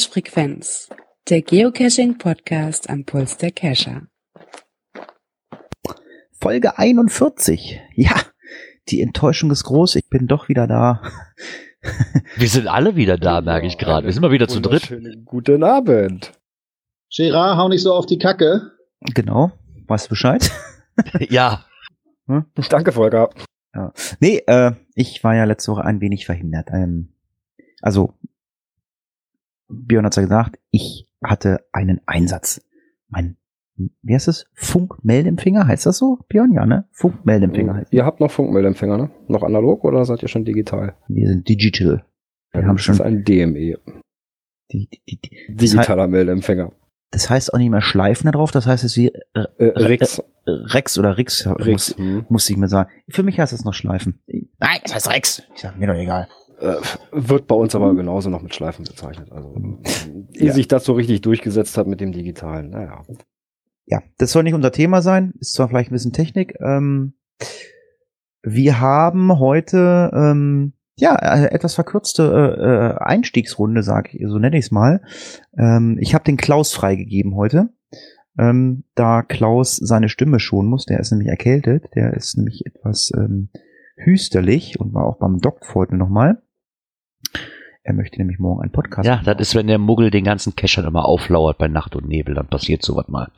Cache-Frequenz, der Geocaching-Podcast am Puls der Cacher. Folge 41. Ja, die Enttäuschung ist groß. Ich bin doch wieder da. Wir sind alle wieder da, merke ich gerade. Wir sind mal wieder zu dritt. Guten Abend. Gerard, hau nicht so auf die Kacke. Genau. Weißt du Bescheid? ja. Hm? Danke, Volker. Ja. Nee, äh, ich war ja letzte Woche ein wenig verhindert. Ähm, also, Björn hat's ja gesagt, ich hatte einen Einsatz. Mein, wie heißt es? Funkmeldempfänger, heißt das so, Björn? Ja, ne? Funkmeldempfänger heißt Ihr habt noch Funkmeldempfänger, ne? Noch analog oder seid ihr schon digital? Wir sind digital. Wir Ja, haben das schon ist ein DME. die, die, die, Digitaler Meldempfänger. das heißt auch nicht mehr Schleifen da drauf, das heißt es wie äh, Äh, Rix. Rex oder Rix, Rix. Muss, hm. muss ich mir sagen. Für mich heißt es noch Schleifen. Nein, es heißt Rex. Ich sag mir doch egal. Äh, wird bei uns aber genauso noch mit Schleifen bezeichnet. Also, ehe Ja. sich das so richtig durchgesetzt hat mit dem Digitalen. Naja. Ja, das soll nicht unser Thema sein. Ist zwar vielleicht ein bisschen Technik. Ähm, wir haben heute ähm, ja etwas verkürzte äh, äh, Einstiegsrunde, sag ich, so nenne ich es mal. Ähm, ich habe den Klaus freigegeben heute, ähm, da Klaus seine Stimme schonen muss. Der ist nämlich erkältet. Der ist nämlich etwas ähm, hüsterlich und war auch beim Doc heute nochmal. Er möchte nämlich morgen einen Podcast. Ja, das ist, wenn der Muggel den ganzen Cachern immer auflauert bei Nacht und Nebel, dann passiert sowas mal.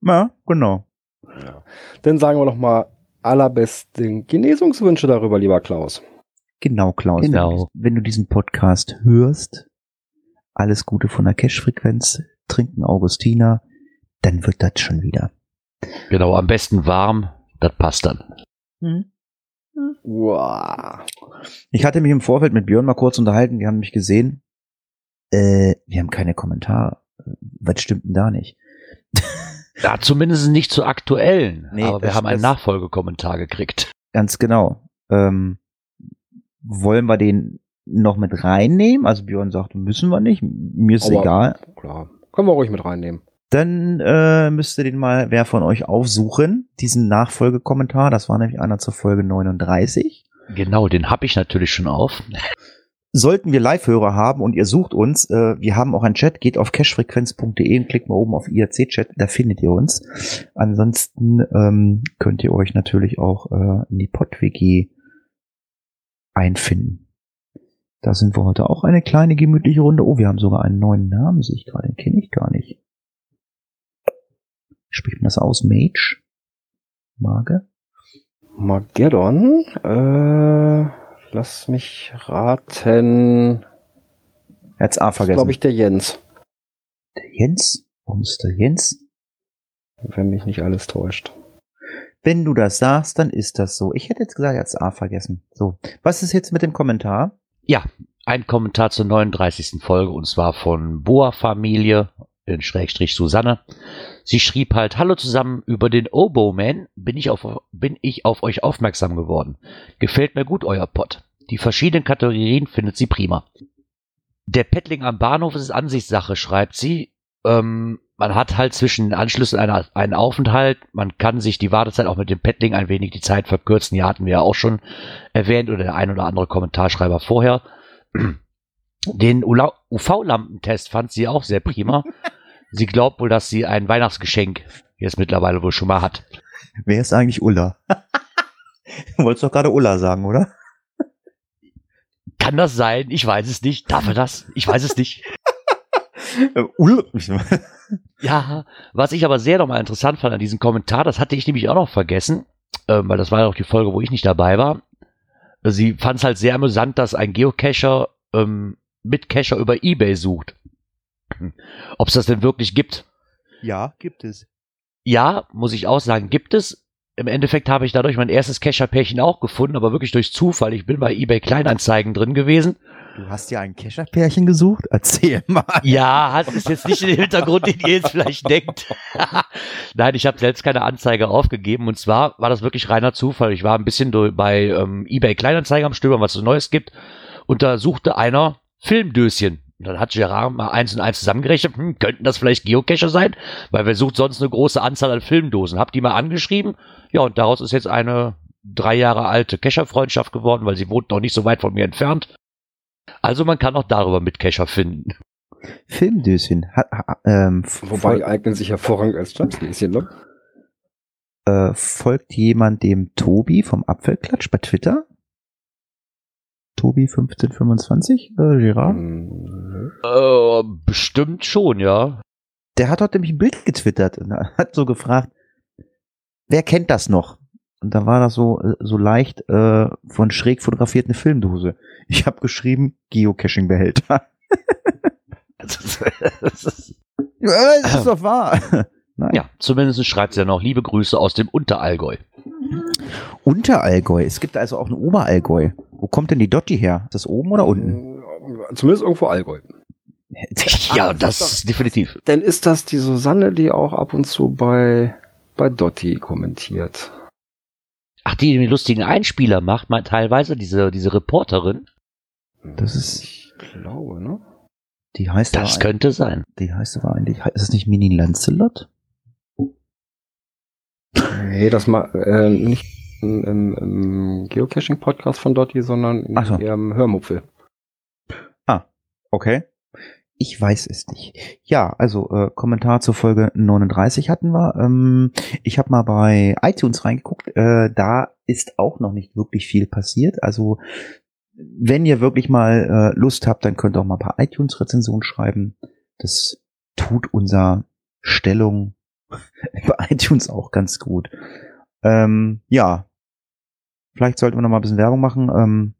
Ja, genau. Ja. Dann sagen wir noch mal allerbesten Genesungswünsche darüber, lieber Klaus. Genau, Klaus. Genau. Wenn du diesen Podcast hörst, alles Gute von der Cash-Frequenz, trinken Augustiner, dann wird das schon wieder. Genau, am besten warm, das passt dann. Wow. Ich hatte mich im Vorfeld mit Björn mal kurz unterhalten, wir haben mich gesehen. Äh, wir haben keine Kommentare. Was stimmt denn da nicht? Ja, zumindest nicht zu aktuellen. Nee, aber wir haben einen Nachfolgekommentar gekriegt. Ganz genau. Ähm, wollen wir den noch mit reinnehmen? Also Björn sagt, müssen wir nicht. Mir ist Aber- egal. Klar. Können wir ruhig mit reinnehmen. Dann äh, müsste den mal wer von euch aufsuchen, diesen Nachfolgekommentar. Das war nämlich einer zur Folge 39. Genau, den habe ich natürlich schon auf. Sollten wir Live-Hörer haben und ihr sucht uns, äh, wir haben auch einen Chat, geht auf cashfrequenz.de und klickt mal oben auf IRC-Chat, da findet ihr uns. Ansonsten ähm, könnt ihr euch natürlich auch äh, in die Pod-WG einfinden. Da sind wir heute auch eine kleine gemütliche Runde. Oh, wir haben sogar einen neuen Namen, sehe ich gerade, den kenne ich gar nicht. Spricht man das aus? Mage? Mage? Mageddon, äh, lass mich raten. Er hat's A Das ist, vergessen. glaube ich, der Jens, der Jens? Warum ist der Jens? wenn mich nicht alles täuscht. Wenn du das sagst, dann ist das so. Ich hätte jetzt gesagt, er hat's A vergessen. So. Was ist jetzt mit dem Kommentar? Ja, ein Kommentar zur 39. Folge und zwar von Boa Familie in Schrägstrich Susanne. Sie schrieb halt, hallo zusammen, über den Oboe-Man bin ich auf, bin ich auf euch aufmerksam geworden. Gefällt mir gut euer Pod. Die verschiedenen Kategorien findet sie prima. Der Pettling am Bahnhof ist Ansichtssache, schreibt sie. Ähm, man hat halt zwischen den Anschlüssen einer, einen Aufenthalt. Man kann sich die Wartezeit auch mit dem Pettling ein wenig die Zeit verkürzen. Die hatten wir ja auch schon erwähnt oder der ein oder andere Kommentarschreiber vorher. Den UV-Lampentest fand sie auch sehr prima. sie glaubt wohl, dass sie ein Weihnachtsgeschenk jetzt mittlerweile wohl schon mal hat. Wer ist eigentlich Ulla? du wolltest doch gerade Ulla sagen, oder? Kann das sein? Ich weiß es nicht. Darf er das? Ich weiß es nicht. Äh, Ulla. Ja, was ich aber sehr nochmal interessant fand an diesem Kommentar, das hatte ich nämlich auch noch vergessen, ähm, weil das war ja auch die Folge, wo ich nicht dabei war. Sie fand es halt sehr amüsant, dass ein Geocacher ähm, mit Cacher über Ebay sucht. Ob es das denn wirklich gibt? ja, gibt es. Ja, muss ich auch sagen, gibt es. Im Endeffekt habe ich dadurch mein erstes Cacher-Pärchen auch gefunden, aber wirklich durch Zufall. Ich bin bei eBay Kleinanzeigen drin gewesen. Du hast ja ein Kescherpärchen gesucht? Erzähl mal. Ja, hat ist jetzt nicht den Hintergrund, den ihr jetzt vielleicht denkt. Nein, ich habe selbst keine Anzeige aufgegeben. Und zwar war das wirklich reiner Zufall. Ich war ein bisschen bei ähm, eBay Kleinanzeigen am Stöbern, was es Neues gibt. Und da suchte einer Filmdöschen. Und dann hat Gerard mal eins und eins zusammengerechnet. Hm, könnten das vielleicht Geocacher sein? Weil wer sucht sonst eine große Anzahl an Filmdosen? Hab die mal angeschrieben. Ja, und daraus ist jetzt eine drei Jahre alte Cacher-Freundschaft geworden, weil sie wohnt noch nicht so weit von mir entfernt. Also man kann auch darüber mit Cacher finden. Filmdöschen. Hat, ha, ähm, Wobei die eignen sich hervorragend als Schnapsgläschen, ne? äh, folgt jemand dem Tobi vom Apfelklatsch bei Twitter? Tobi 1525, äh, Gerard? Äh, bestimmt schon, ja. Der hat heute nämlich ein Bild getwittert und hat so gefragt, wer kennt das noch? Und da war das so, äh, so leicht äh, von schräg fotografiert eine Filmdose. Ich habe geschrieben, Geocaching-Behälter. ja, das ist doch wahr. Nein. ja, zumindest schreibt sie ja noch liebe Grüße aus dem Unterallgäu. Unterallgäu. Es gibt also auch ein Oberallgäu. Wo kommt denn die Dotti her? Ist das oben oder unten? Zumindest irgendwo Allgäu. Ja, Ah, das ist definitiv. Dann ist das die Susanne, die auch ab und zu bei, bei Dotti kommentiert. Ach, die den lustigen Einspieler macht, mal teilweise, diese, diese Reporterin. Das ist- Ich glaube, ne? Die heißt Das aber, könnte sein. die heißt aber eigentlich, ist es nicht Mini Lancelot? Nee, das mal äh, nicht im, im, im Geocaching-Podcast von Dotti, sondern in so. ihrem Hörmupfel. Okay. Ich weiß es nicht. Ja, also äh, Kommentar zur Folge 39 hatten wir. Ähm, ich habe mal bei iTunes reingeguckt. Äh, da ist auch noch nicht wirklich viel passiert. Also wenn ihr wirklich mal äh, Lust habt, dann könnt ihr auch mal ein paar iTunes-Rezensionen schreiben. Das tut unser Stellung bei iTunes auch ganz gut. Ähm, ja, vielleicht sollten wir noch mal ein bisschen Werbung machen. Ähm,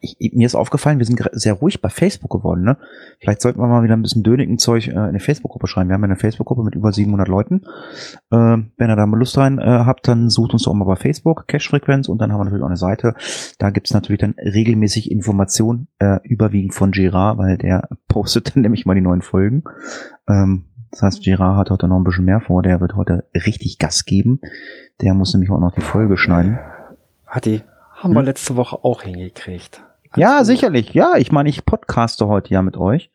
ich, mir ist aufgefallen, wir sind sehr ruhig bei Facebook geworden. Ne? Vielleicht sollten wir mal wieder ein bisschen dönigen Zeug äh, in eine Facebook-Gruppe schreiben. Wir haben ja eine Facebook-Gruppe mit über 700 Leuten. Ähm, wenn ihr da mal Lust rein äh, habt, dann sucht uns doch mal bei Facebook, Cache-Frequenz und dann haben wir natürlich auch eine Seite. Da gibt's natürlich dann regelmäßig Informationen, äh, überwiegend von Gerard, weil der postet dann nämlich mal die neuen Folgen. Ähm, das heißt, Gerard hat heute noch ein bisschen mehr vor. Der wird heute richtig Gas geben. Der muss nämlich auch noch die Folge schneiden. Hat die, haben wir letzte Woche auch hingekriegt. Ja, Also, sicherlich. Ja, ich meine, ich podcaste heute ja mit euch.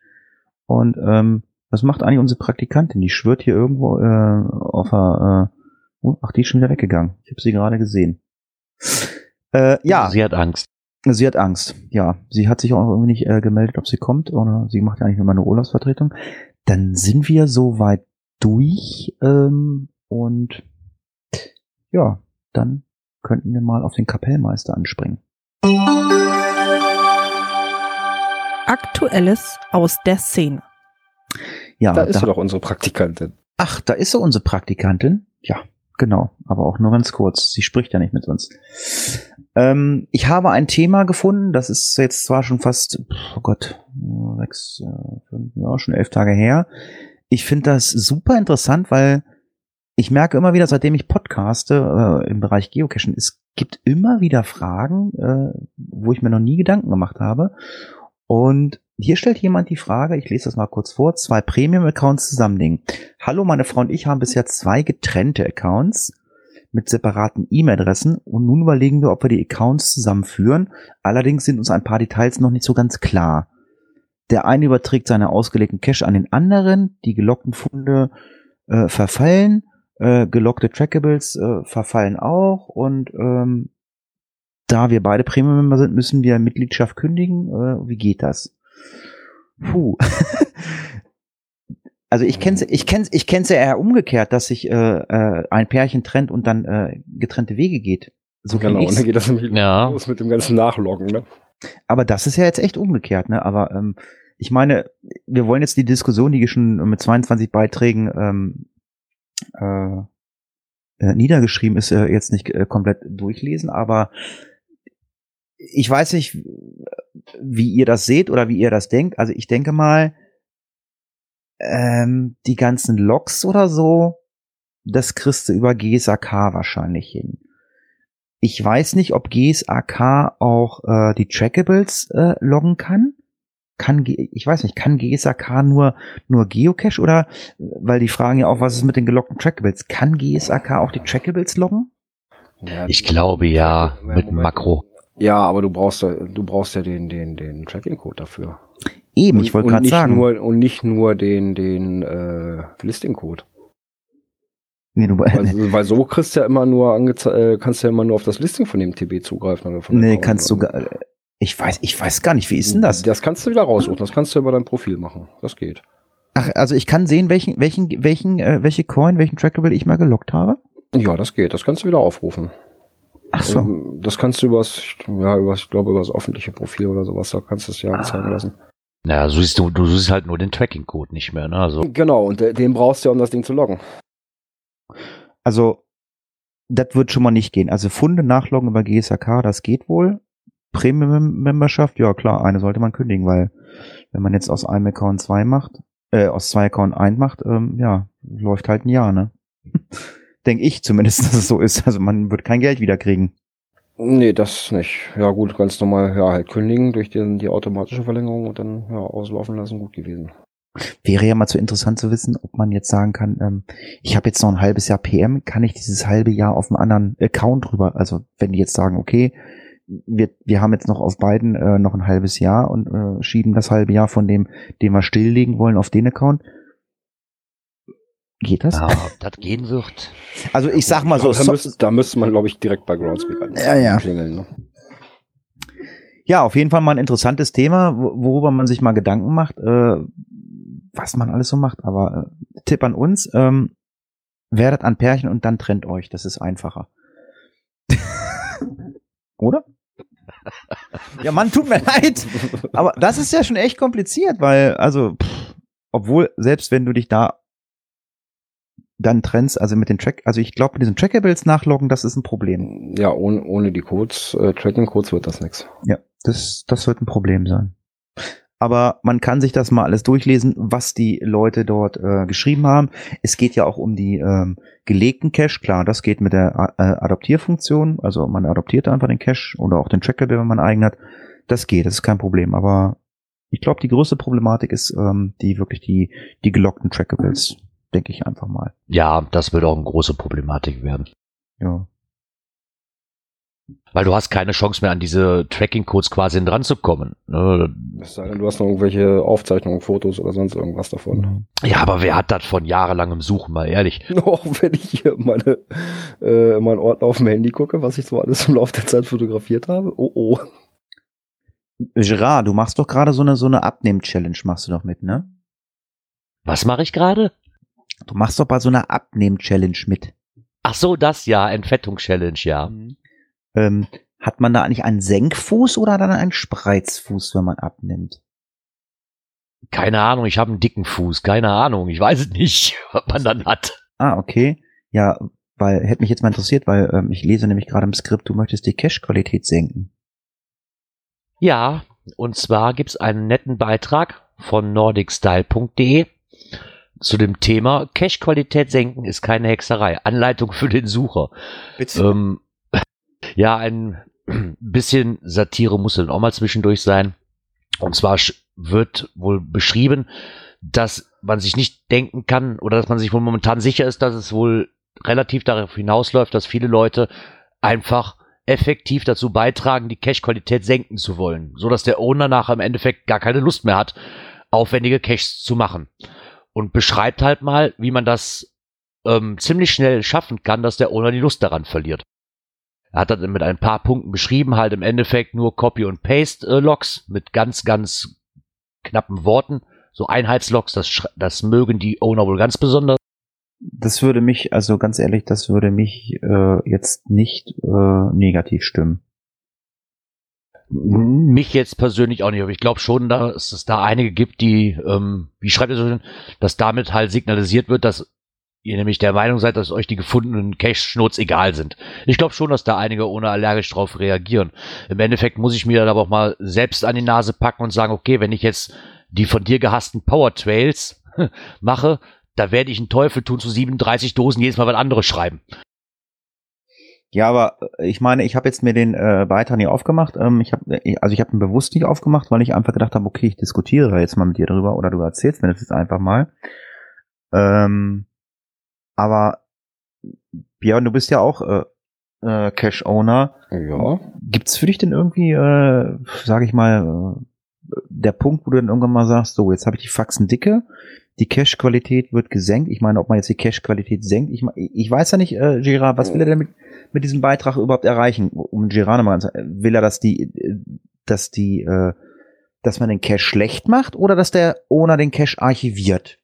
Und ähm, was macht eigentlich unsere Praktikantin? Die schwört hier irgendwo äh, auf der... Äh, oh, ach, die ist schon wieder weggegangen. Ich habe sie gerade gesehen. Äh, ja, Sie hat Angst. sie hat Angst. Ja, sie hat sich auch irgendwie nicht äh, gemeldet, ob sie kommt. Oder sie macht ja eigentlich nur meine Urlaubsvertretung. Dann sind wir soweit durch. Ähm, und ja, dann könnten wir mal auf den Kapellmeister anspringen. Aktuelles aus der Szene. Ja, Da ist sie doch unsere Praktikantin. Ach, da ist sie unsere Praktikantin. Ja, genau. Aber auch nur ganz kurz. Sie spricht ja nicht mit uns. Ähm, ich habe ein Thema gefunden. Das ist jetzt zwar schon fast, oh Gott, sechs, äh, fünf, ja, schon elf Tage her. Ich finde das super interessant, weil ich merke immer wieder, seitdem ich podcaste äh, im Bereich Geocaching, es gibt immer wieder Fragen, äh, wo ich mir noch nie Gedanken gemacht habe. Und hier stellt jemand die Frage, ich lese das mal kurz vor, zwei Premium-Accounts zusammenlegen. Hallo, meine Frau und ich haben bisher zwei getrennte Accounts mit separaten E-Mail-Adressen und nun überlegen wir, ob wir die Accounts zusammenführen. Allerdings sind uns ein paar Details noch nicht so ganz klar. Der eine überträgt seine ausgelegten Cache an den anderen, die gelockten Funde äh, verfallen, äh, gelockte Trackables äh, verfallen auch und ähm, da wir beide Premium-Member sind, müssen wir Mitgliedschaft kündigen. Äh, wie geht das? Puh. also ich kenn's, ich kenn's, ich kenn's ja eher umgekehrt, dass sich äh, äh, ein Pärchen trennt und dann äh, getrennte Wege geht. So Genau, und dann geht das nämlich Ja. los mit dem ganzen Nachloggen, ne? Aber das ist ja jetzt echt umgekehrt, ne? Aber ähm, ich meine, wir wollen jetzt die Diskussion, die schon mit 22 Beiträgen ähm, äh, äh, niedergeschrieben ist, äh, jetzt nicht äh, komplett durchlesen, aber ich weiß nicht, wie ihr das seht oder wie ihr das denkt. Also ich denke mal, ähm, die ganzen Logs oder so, das kriegst du über GSAK wahrscheinlich hin. Ich weiß nicht, ob GSAK auch äh, die Trackables äh, loggen kann. Kann ich weiß nicht, kann GSAK nur nur Geocache oder weil die fragen ja auch, was ist mit den geloggten Trackables? Kann GSAK auch die Trackables loggen? Ich glaube ja, mit. Makro. Ja, aber du brauchst ja, du brauchst ja den, den, den Tracking-Code dafür. Eben, ich wollte Und gerade nicht sagen. Nur, und nicht nur den, den äh, Listing-Code. nee, du, Weil, weil so kriegst du ja immer nur äh, kannst du ja immer nur auf das Listing von dem TB zugreifen. Oder von nee, kannst du gar, Ich weiß, ich weiß gar nicht, wie ist denn das? Das kannst du wieder raussuchen. Das kannst du über dein Profil machen. Das geht. Ach, also ich kann sehen, welchen, welchen, welchen, äh, welche Coin, welchen Trackable ich mal gelockt habe. Ja, das geht. Das kannst du wieder aufrufen. Ach so. Ähm, Das kannst du übers, ja, übers, ich glaube, übers öffentliche Profil oder sowas, da kannst du es ja Ah. anzeigen lassen. Naja, so siehst du, du siehst halt nur den Tracking-Code nicht mehr, ne? Also, Genau, und de- den brauchst du ja, um das Ding zu loggen. Also, das wird schon mal nicht gehen. Also Funde nachloggen über GSAK, das geht wohl. Premium-Memberschaft, ja klar, eine sollte man kündigen, weil wenn man jetzt aus einem Account zwei macht, äh, aus zwei Account ein macht, ähm, ja, läuft halt ein Jahr, ne? Denk ich zumindest, dass es so ist. Also man wird kein Geld wieder kriegen. Nee, das nicht. Ja gut, ganz normal, ja, halt kündigen durch den, die automatische Verlängerung und dann ja, auslaufen lassen, gut gewesen. Wäre ja mal zu interessant zu wissen, ob man jetzt sagen kann, ähm, ich habe jetzt noch ein halbes Jahr PM, kann ich dieses halbe Jahr auf einem anderen Account drüber, also wenn die jetzt sagen, okay, wir, wir haben jetzt noch auf beiden äh, noch ein halbes Jahr und äh, schieben das halbe Jahr von dem, den wir stilllegen wollen, auf den Account. Geht das? ja, ob das gehen wird. Also ich sag mal so, da, so müsste, da müsste man, glaube ich, direkt bei Groundspeak an- Ja, ja. klingeln. Ne? ja, auf jeden Fall mal ein interessantes Thema, wo- worüber man sich mal Gedanken macht, äh, was man alles so macht. Aber äh, Tipp an uns, ähm, werdet an Pärchen und dann trennt euch. Das ist einfacher. Oder? Ja, Mann, tut mir leid. Aber das ist ja schon echt kompliziert, weil, also, pff, obwohl, selbst wenn du dich da dann trennst, also mit den Track, also ich glaube, mit diesen Trackables nachloggen, das ist ein Problem. Ja, ohne, ohne die Codes, äh, Tracking-Codes wird das nix. Ja, das, das wird ein Problem sein. Aber man kann sich das mal alles durchlesen, was die Leute dort äh, geschrieben haben. Es geht ja auch um die ähm, gelegten Cache. Klar, das geht mit der äh, Adoptierfunktion. Also man adoptiert einfach den Cache oder auch den Trackable, wenn man eigenen hat. Das geht, das ist kein Problem. Aber ich glaube, die größte Problematik ist ähm, die wirklich die, die gelockten Trackables, denke ich einfach mal. Ja, das wird auch eine große Problematik werden. Ja. Weil du hast keine Chance mehr, an diese Tracking-Codes quasi dran zu kommen. Ne? Es sei denn, du hast noch irgendwelche Aufzeichnungen, Fotos oder sonst irgendwas davon. Ja, aber wer hat das von jahrelangem Suchen, mal ehrlich? Auch wenn ich hier meine, äh, meinen Ordner auf dem Handy gucke, was ich so alles im Laufe der Zeit fotografiert habe. Oh oh. Gerard, du machst doch gerade so eine so eine Abnehm-Challenge, machst du doch mit, ne? Was mache ich gerade? Du machst doch bei so einer Abnehm-Challenge mit. Ach so, das ja, Entfettung-Challenge, ja. Ähm, hat man da eigentlich einen Senkfuß oder dann einen Spreizfuß, wenn man abnimmt? Keine Ahnung, ich habe einen dicken Fuß, keine Ahnung, ich weiß es nicht, was man dann hat. Ah, okay. Ja, weil hätte mich jetzt mal interessiert, weil ähm, ich lese nämlich gerade im Skript, du möchtest die Cache-Qualität senken. Ja, und zwar gibt's einen netten Beitrag von nordicstyle.de zu dem Thema Cache-Qualität senken ist keine Hexerei. Anleitung für den Sucher. Bitte. Ähm, ja, ein bisschen Satire muss dann auch mal zwischendurch sein. Und zwar wird wohl beschrieben, dass man sich nicht denken kann oder dass man sich wohl momentan sicher ist, dass es wohl relativ darauf hinausläuft, dass viele Leute einfach effektiv dazu beitragen, die Cache-Qualität senken zu wollen, so dass der Owner nachher im Endeffekt gar keine Lust mehr hat, aufwendige Caches zu machen. Und beschreibt halt mal, wie man das ähm, ziemlich schnell schaffen kann, dass der Owner die Lust daran verliert. Er hat das mit ein paar Punkten beschrieben, halt im Endeffekt nur Copy- und Paste-Logs mit ganz, ganz knappen Worten. So Einheitslogs, das, das mögen die Owner wohl ganz besonders. Das würde mich, also ganz ehrlich, das würde mich äh, jetzt nicht äh, negativ stimmen. Mich jetzt persönlich auch nicht, aber ich glaube schon, dass es da einige gibt, die, ähm, wie schreibt ihr so schön, dass damit halt signalisiert wird, dass ihr nämlich der Meinung seid, dass euch die gefundenen Cache-Schnurz egal sind. Ich glaube schon, dass da einige ohne allergisch drauf reagieren. Im Endeffekt muss ich mir dann aber auch mal selbst an die Nase packen und sagen, okay, wenn ich jetzt die von dir gehassten Power Trails mache, da werde ich einen Teufel tun zu 37 Dosen jedes Mal was anderes schreiben. Ja, aber äh, ich meine, ich habe jetzt mir den äh, Beitrag nicht aufgemacht. Ähm, ich habe, also ich habe ihn bewusst nicht aufgemacht, weil ich einfach gedacht habe, okay, ich diskutiere jetzt mal mit dir drüber oder du erzählst mir das jetzt einfach mal. Ähm, aber Björn, du bist ja auch äh, äh, Cash-Owner. Ja. Gibt's für dich denn irgendwie, äh, sage ich mal, äh, der Punkt, wo du dann irgendwann mal sagst, so, jetzt habe ich die Faxen dicke, die Cache-Qualität wird gesenkt. Ich meine, ob man jetzt die Cache-Qualität senkt, ich, ich weiß ja nicht, äh, Gerard, was will er denn mit, mit diesem Beitrag überhaupt erreichen? Um Gerard nochmal zu- will er, dass die, dass die, äh, dass man den Cache schlecht macht oder dass der Owner den Cache archiviert?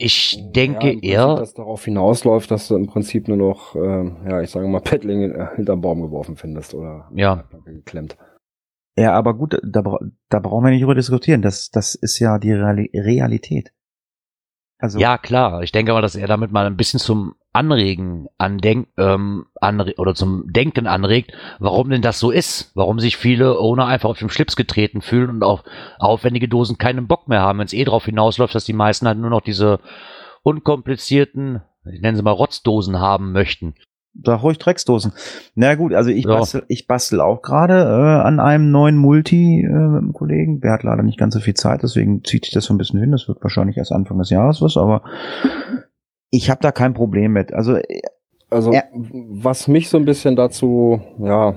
Ich denke ja, eher, dass darauf hinausläuft, dass du im Prinzip nur noch, ähm, ja, ich sage mal, Paddling äh, hinterm Baum geworfen findest oder Ja. geklemmt. Ja, aber gut, da, da brauchen wir nicht drüber diskutieren. Das, das ist ja die Reali Realität. Also, ja klar, ich denke mal, dass er damit mal ein bisschen zum Anregen andenkt, ähm, anre oder zum Denken anregt, warum denn das so ist, warum sich viele Owner einfach auf den Schlips getreten fühlen und auf aufwendige Dosen keinen Bock mehr haben, wenn es eh drauf hinausläuft, dass die meisten halt nur noch diese unkomplizierten, ich nenne sie mal Rotzdosen haben möchten. da ruhig Drecksdosen. Na gut, also ich Ja. bastel, ich bastel auch gerade äh, an einem neuen Multi äh, mit einem Kollegen. Der hat leider nicht ganz so viel Zeit, deswegen zieht sich das so ein bisschen hin. Das wird wahrscheinlich erst Anfang des Jahres was, aber ich habe da kein Problem mit. Also äh, Also, Ja. was mich so ein bisschen dazu, ja,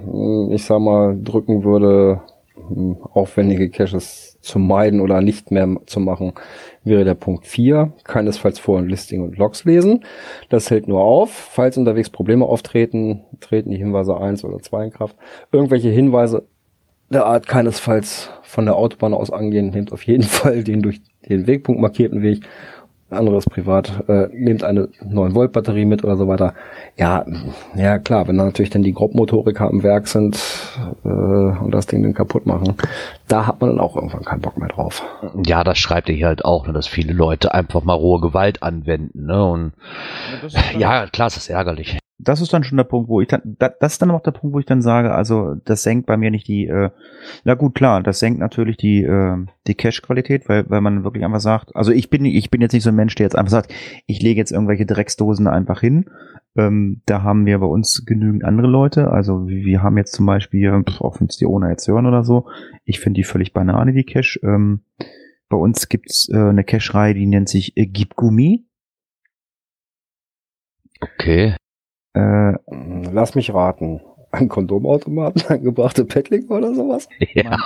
ich sag mal, drücken würde, hm, aufwendige Caches zu meiden oder nicht mehr zu machen, wäre der Punkt 4. Keinesfalls Vor- und Listing und Logs lesen. Das hält nur auf, falls unterwegs Probleme auftreten, treten die Hinweise 1 oder 2 in Kraft. Irgendwelche Hinweise der Art keinesfalls von der Autobahn aus angehen, nehmt auf jeden Fall den durch den Wegpunkt markierten Weg. Anderes privat, äh, nehmt eine 9 Volt Batterie mit oder so weiter. Ja, ja klar, wenn dann natürlich dann die Grobmotoriker am Werk sind äh, und das Ding dann kaputt machen, da hat man dann auch irgendwann keinen Bock mehr drauf. Ja, das schreibt er hier halt auch, ne, dass viele Leute einfach mal rohe Gewalt anwenden, ne, und ja, klar, ist das ärgerlich. Das ist dann schon der Punkt, wo ich dann, da, das ist dann auch der Punkt, wo ich dann sage, also das senkt bei mir nicht die, äh, na gut, klar, das senkt natürlich die, äh, die Cache-Qualität, weil, weil man wirklich einfach sagt, also ich bin, ich bin jetzt nicht so ein Mensch, der jetzt einfach sagt, ich lege jetzt irgendwelche Drecksdosen einfach hin. Ähm, da haben wir bei uns genügend andere Leute, also wir haben jetzt zum Beispiel, pf, auch wenn es die ohne jetzt hören oder so, ich finde die völlig Banane, die Cache. Ähm, bei uns gibt's äh, eine Cache-Reihe, die nennt sich äh, Gibgummi. Okay. Äh, Lass mich raten. Ein Kondomautomaten, angebrachte Paddling oder sowas? Ja.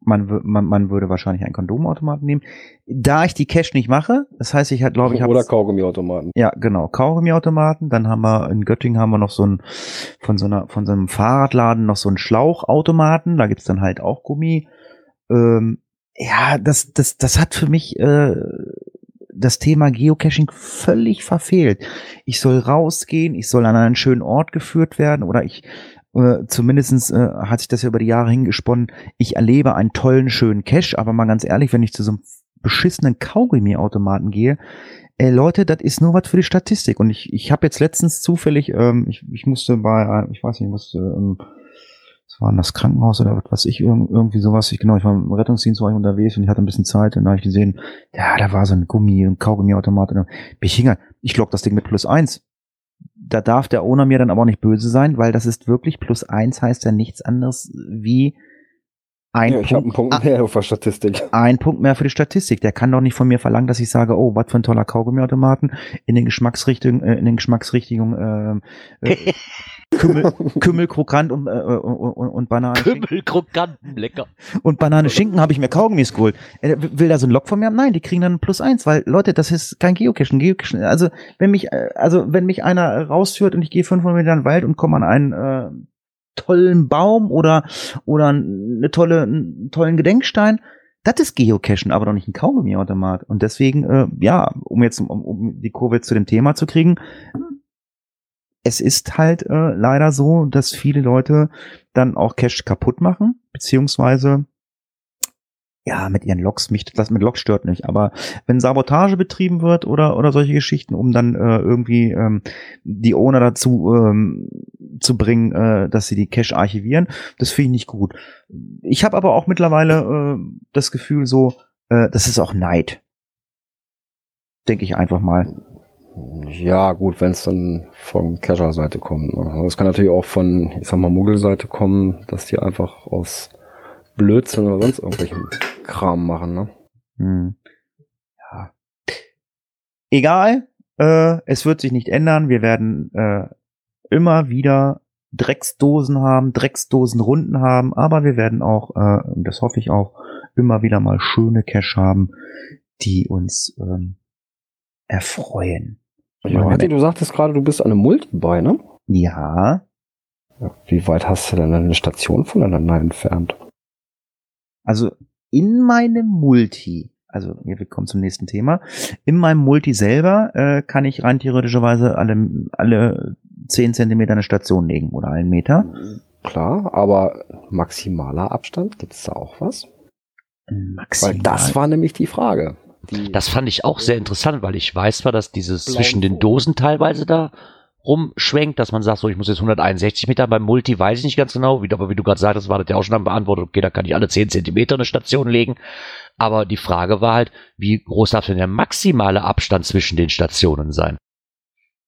man, man, man würde wahrscheinlich einen Kondomautomaten nehmen. Da ich die Cash nicht mache, das heißt, ich halt, glaube ich, habe oder Kaugummiautomaten. ja genau Kaugummiautomaten. Dann haben wir in Göttingen haben wir noch so ein von so einer von so einem Fahrradladen noch so einen Schlauchautomaten. Da gibt's dann halt auch Gummi. Ähm, ja, das das das hat für mich äh, das Thema Geocaching völlig verfehlt. Ich soll rausgehen, ich soll an einen schönen Ort geführt werden oder ich äh, zumindestens äh, hat sich das ja über die Jahre hingesponnen, ich erlebe einen tollen, schönen Cache, aber mal ganz ehrlich, wenn ich zu so einem beschissenen Kaugummiautomaten gehe, ey Leute, das ist nur was für die Statistik. Und ich, ich habe jetzt letztens zufällig, ähm, ich, ich musste bei, äh, ich weiß nicht, ich musste, ähm, was war denn das Krankenhaus oder was weiß ich, irg- irgendwie sowas. Ich, genau, ich war im Rettungsdienst war ich unterwegs und ich hatte ein bisschen Zeit und da habe ich gesehen, ja, da war so ein Gummi, ein Kaugummiautomat. Und dann bin ich hingegangen, ich log das Ding mit plus eins. Da darf der Owner mir dann aber auch nicht böse sein, weil das ist wirklich plus eins heißt ja nichts anderes wie ein Ja, ich habe einen Punkt mehr auf der Statistik. ein Punkt mehr für die Statistik. Der kann doch nicht von mir verlangen, dass ich sage, oh, was für ein toller Kaugummiautomaten in den Geschmacksrichtungen, äh, in den Geschmacksrichtungen äh, äh, Kümmel, Kümmel, Krokant und, äh, und, und Banane. Kümmel, Krokanten, lecker. Und Banane Schinken habe ich mir Kaugummis geholt. Äh, will da so ein Log von mir haben? Nein, die kriegen dann ein plus eins, weil Leute, das ist kein Geocachen. Geocachen, also wenn mich, äh, also wenn mich einer rausführt und ich gehe 500 Meter in den Wald und komme an einen äh, tollen Baum oder oder eine tolle, einen tollen Gedenkstein, das ist Geocachen, aber doch nicht ein Kaugummiautomat. Und deswegen, äh, ja, um jetzt um, um die Kurve zu dem Thema zu kriegen, es ist halt äh, leider so, dass viele Leute dann auch Cache kaputt machen, beziehungsweise ja, mit ihren Loks, mich, das mit Loks stört nicht, aber wenn Sabotage betrieben wird oder, oder solche Geschichten, um dann äh, irgendwie ähm, die Owner dazu ähm, zu bringen, äh, dass sie die Cache archivieren, das finde ich nicht gut. Ich habe aber auch mittlerweile äh, das Gefühl so, äh, das ist auch Neid. Denke ich einfach mal. Ja, gut, wenn es dann von Cacher-Seite kommt. ne. Aber Es kann natürlich auch von, ich sag mal, Muggelseite kommen, dass die einfach aus Blödsinn oder sonst irgendwelchen Kram machen, ne? Hm. Ja. Egal, äh, es wird sich nicht ändern. Wir werden äh, immer wieder Drecksdosen haben, Drecksdosenrunden haben, aber wir werden auch, äh, und das hoffe ich auch, immer wieder mal schöne Cache haben, die uns ähm, erfreuen. Johannes, du sagtest gerade, du bist an einem Multi bei, ne? Ja, Ja, Wie weit hast du denn eine Station voneinander entfernt? also in meinem Multi, also ja, wir kommen zum nächsten Thema, in meinem Multi selber äh, kann ich rein theoretischerweise alle, alle 10 Zentimeter eine Station legen oder einen Meter. Klar, aber maximaler Abstand, gibt's da auch was? Maximal. Weil das war nämlich die Frage. Die, Das fand ich auch sehr interessant, weil ich weiß zwar, dass dieses zwischen den. Dosen teilweise da rumschwenkt, dass man sagt, so ich muss jetzt 161 Meter beim Multi, weiß ich nicht ganz genau, wie, aber wie du gerade sagtest, war das ja auch schon dann beantwortet, okay, da kann ich alle 10 Zentimeter eine Station legen. Aber die Frage war halt, wie groß darf denn der maximale Abstand zwischen den Stationen sein?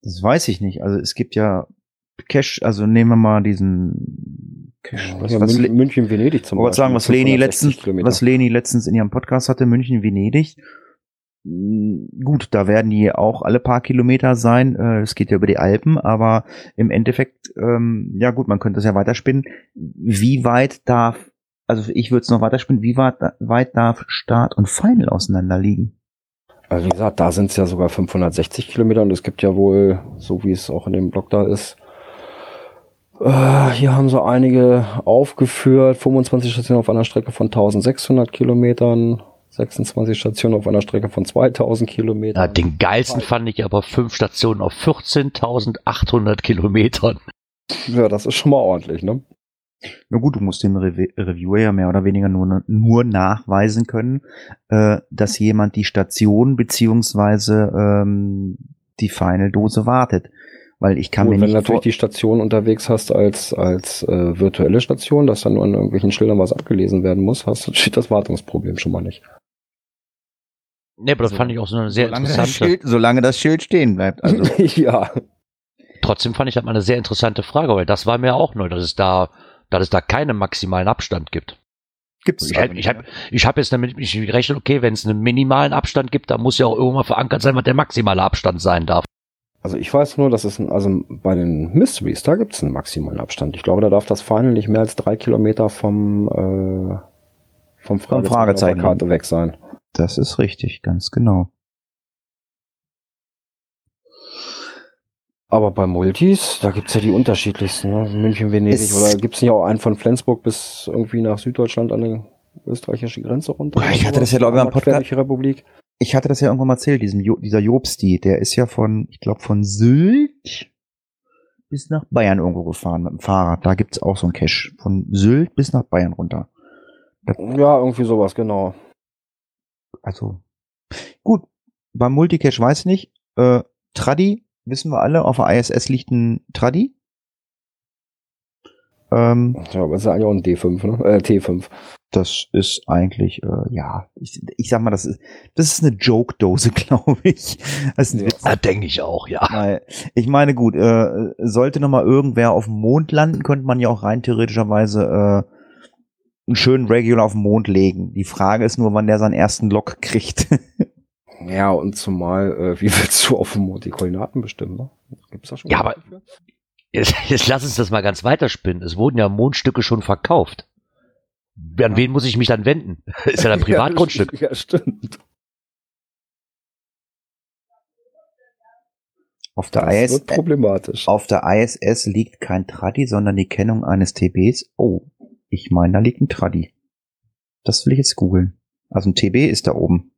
Das weiß ich nicht. Also es gibt ja Cache, also nehmen wir mal diesen Cache, was, ja, was, München, Venedig zum Ich wollte sagen, was Leni 560 letztens, Kilometer. was Leni letztens in ihrem Podcast hatte, München, Venedig. Mm, Gut, da werden die auch alle paar Kilometer sein. Äh, Es geht ja über die Alpen, aber im Endeffekt, ähm, ja gut, man könnte es ja weiterspinnen. Wie weit darf, also ich würde es noch weiterspinnen, wie weit, darf Start und Final auseinander liegen? Also wie gesagt, da sind es ja sogar 560 Kilometer und es gibt ja wohl, so wie es auch in dem Blog da ist, äh, hier haben sie einige aufgeführt, 25 Stationen auf einer Strecke von 1600 Kilometern, 26 Stationen auf einer Strecke von 2000 Kilometern. Na, den geilsten fand ich aber fünf Stationen auf 14.800 Kilometern. Ja, das ist schon mal ordentlich, ne? Na gut, du musst dem Rev Reviewer ja mehr oder weniger nur, nur nachweisen können, äh, dass jemand die Station beziehungsweise ähm, die Final-Dose wartet. Weil ich kann Gut, mir wenn nicht du natürlich die Station unterwegs hast als, als äh, virtuelle Station, dass dann nur an irgendwelchen Schildern was abgelesen werden muss, hast du natürlich das Wartungsproblem schon mal nicht. Ne, aber das So- fand ich auch so eine sehr solange, das interessante. Schild, solange das Schild stehen bleibt. Also, ja. Trotzdem fand ich das mal eine sehr interessante Frage, weil das war mir auch neu, dass es da, dass es da keinen maximalen Abstand gibt. gibt's Ich, hab- nicht, ich habe ich hab jetzt damit ich gerechnet, okay, wenn es einen minimalen Abstand gibt, dann muss ja auch irgendwann verankert sein, was der maximale Abstand sein darf. Also ich weiß nur, dass es ein, also bei den Mysteries, da gibt es einen maximalen Abstand. Ich glaube, da darf das Final nicht mehr als drei Kilometer vom, äh, vom Fragezeichen, Fragezeichen. Karte weg sein. Das ist richtig, ganz genau. Aber bei Multis, da gibt's ja die unterschiedlichsten. Ne? München, Venedig Es- oder gibt's nicht auch einen von Flensburg bis irgendwie nach Süddeutschland an die österreichische Grenze runter? Ich hatte das ja, glaube ich, am Podcast- Republik. Ich hatte das ja irgendwann mal erzählt, diesem jo dieser Jobsti, der ist ja von, ich glaube, von Sylt bis nach Bayern irgendwo gefahren mit dem Fahrrad. Da gibt's auch so einen Cache. Von Sylt bis nach Bayern runter. Ja, irgendwie sowas, genau. Also, gut. Beim Multicache weiß ich nicht. Äh, Tradi, wissen wir alle, auf der ISS liegt ein Tradi. Ähm, Ja, aber es ist ja eigentlich auch ein D5, ne? Äh, T5. Das ist eigentlich, äh, ja, ich, ich sag mal, das ist, das ist eine Joke-Dose, glaube ich. Das ist Ja. Da denke ich auch, ja. Weil, ich meine, gut, äh, sollte noch mal irgendwer auf dem Mond landen, könnte man ja auch rein theoretischerweise äh, einen schönen Regular auf den Mond legen. Die Frage ist nur, wann der seinen ersten Lock kriegt. Ja, und zumal, äh, wie willst du auf dem Mond die Koordinaten bestimmen, ne? Gibt's da schon Ja, aber- dafür? Jetzt, jetzt lass uns das mal ganz weiterspinnen. Es wurden ja Mondstücke schon verkauft. An wen muss ich mich dann wenden? Ist ja ein Privatgrundstück. Ja, stimmt. auf, der Das IS, wird problematisch. auf der ISS liegt kein Tradi, sondern die Kennung eines TBs. Oh, ich meine, da liegt ein Tradi. Das will ich jetzt googeln. Also ein TB ist da oben.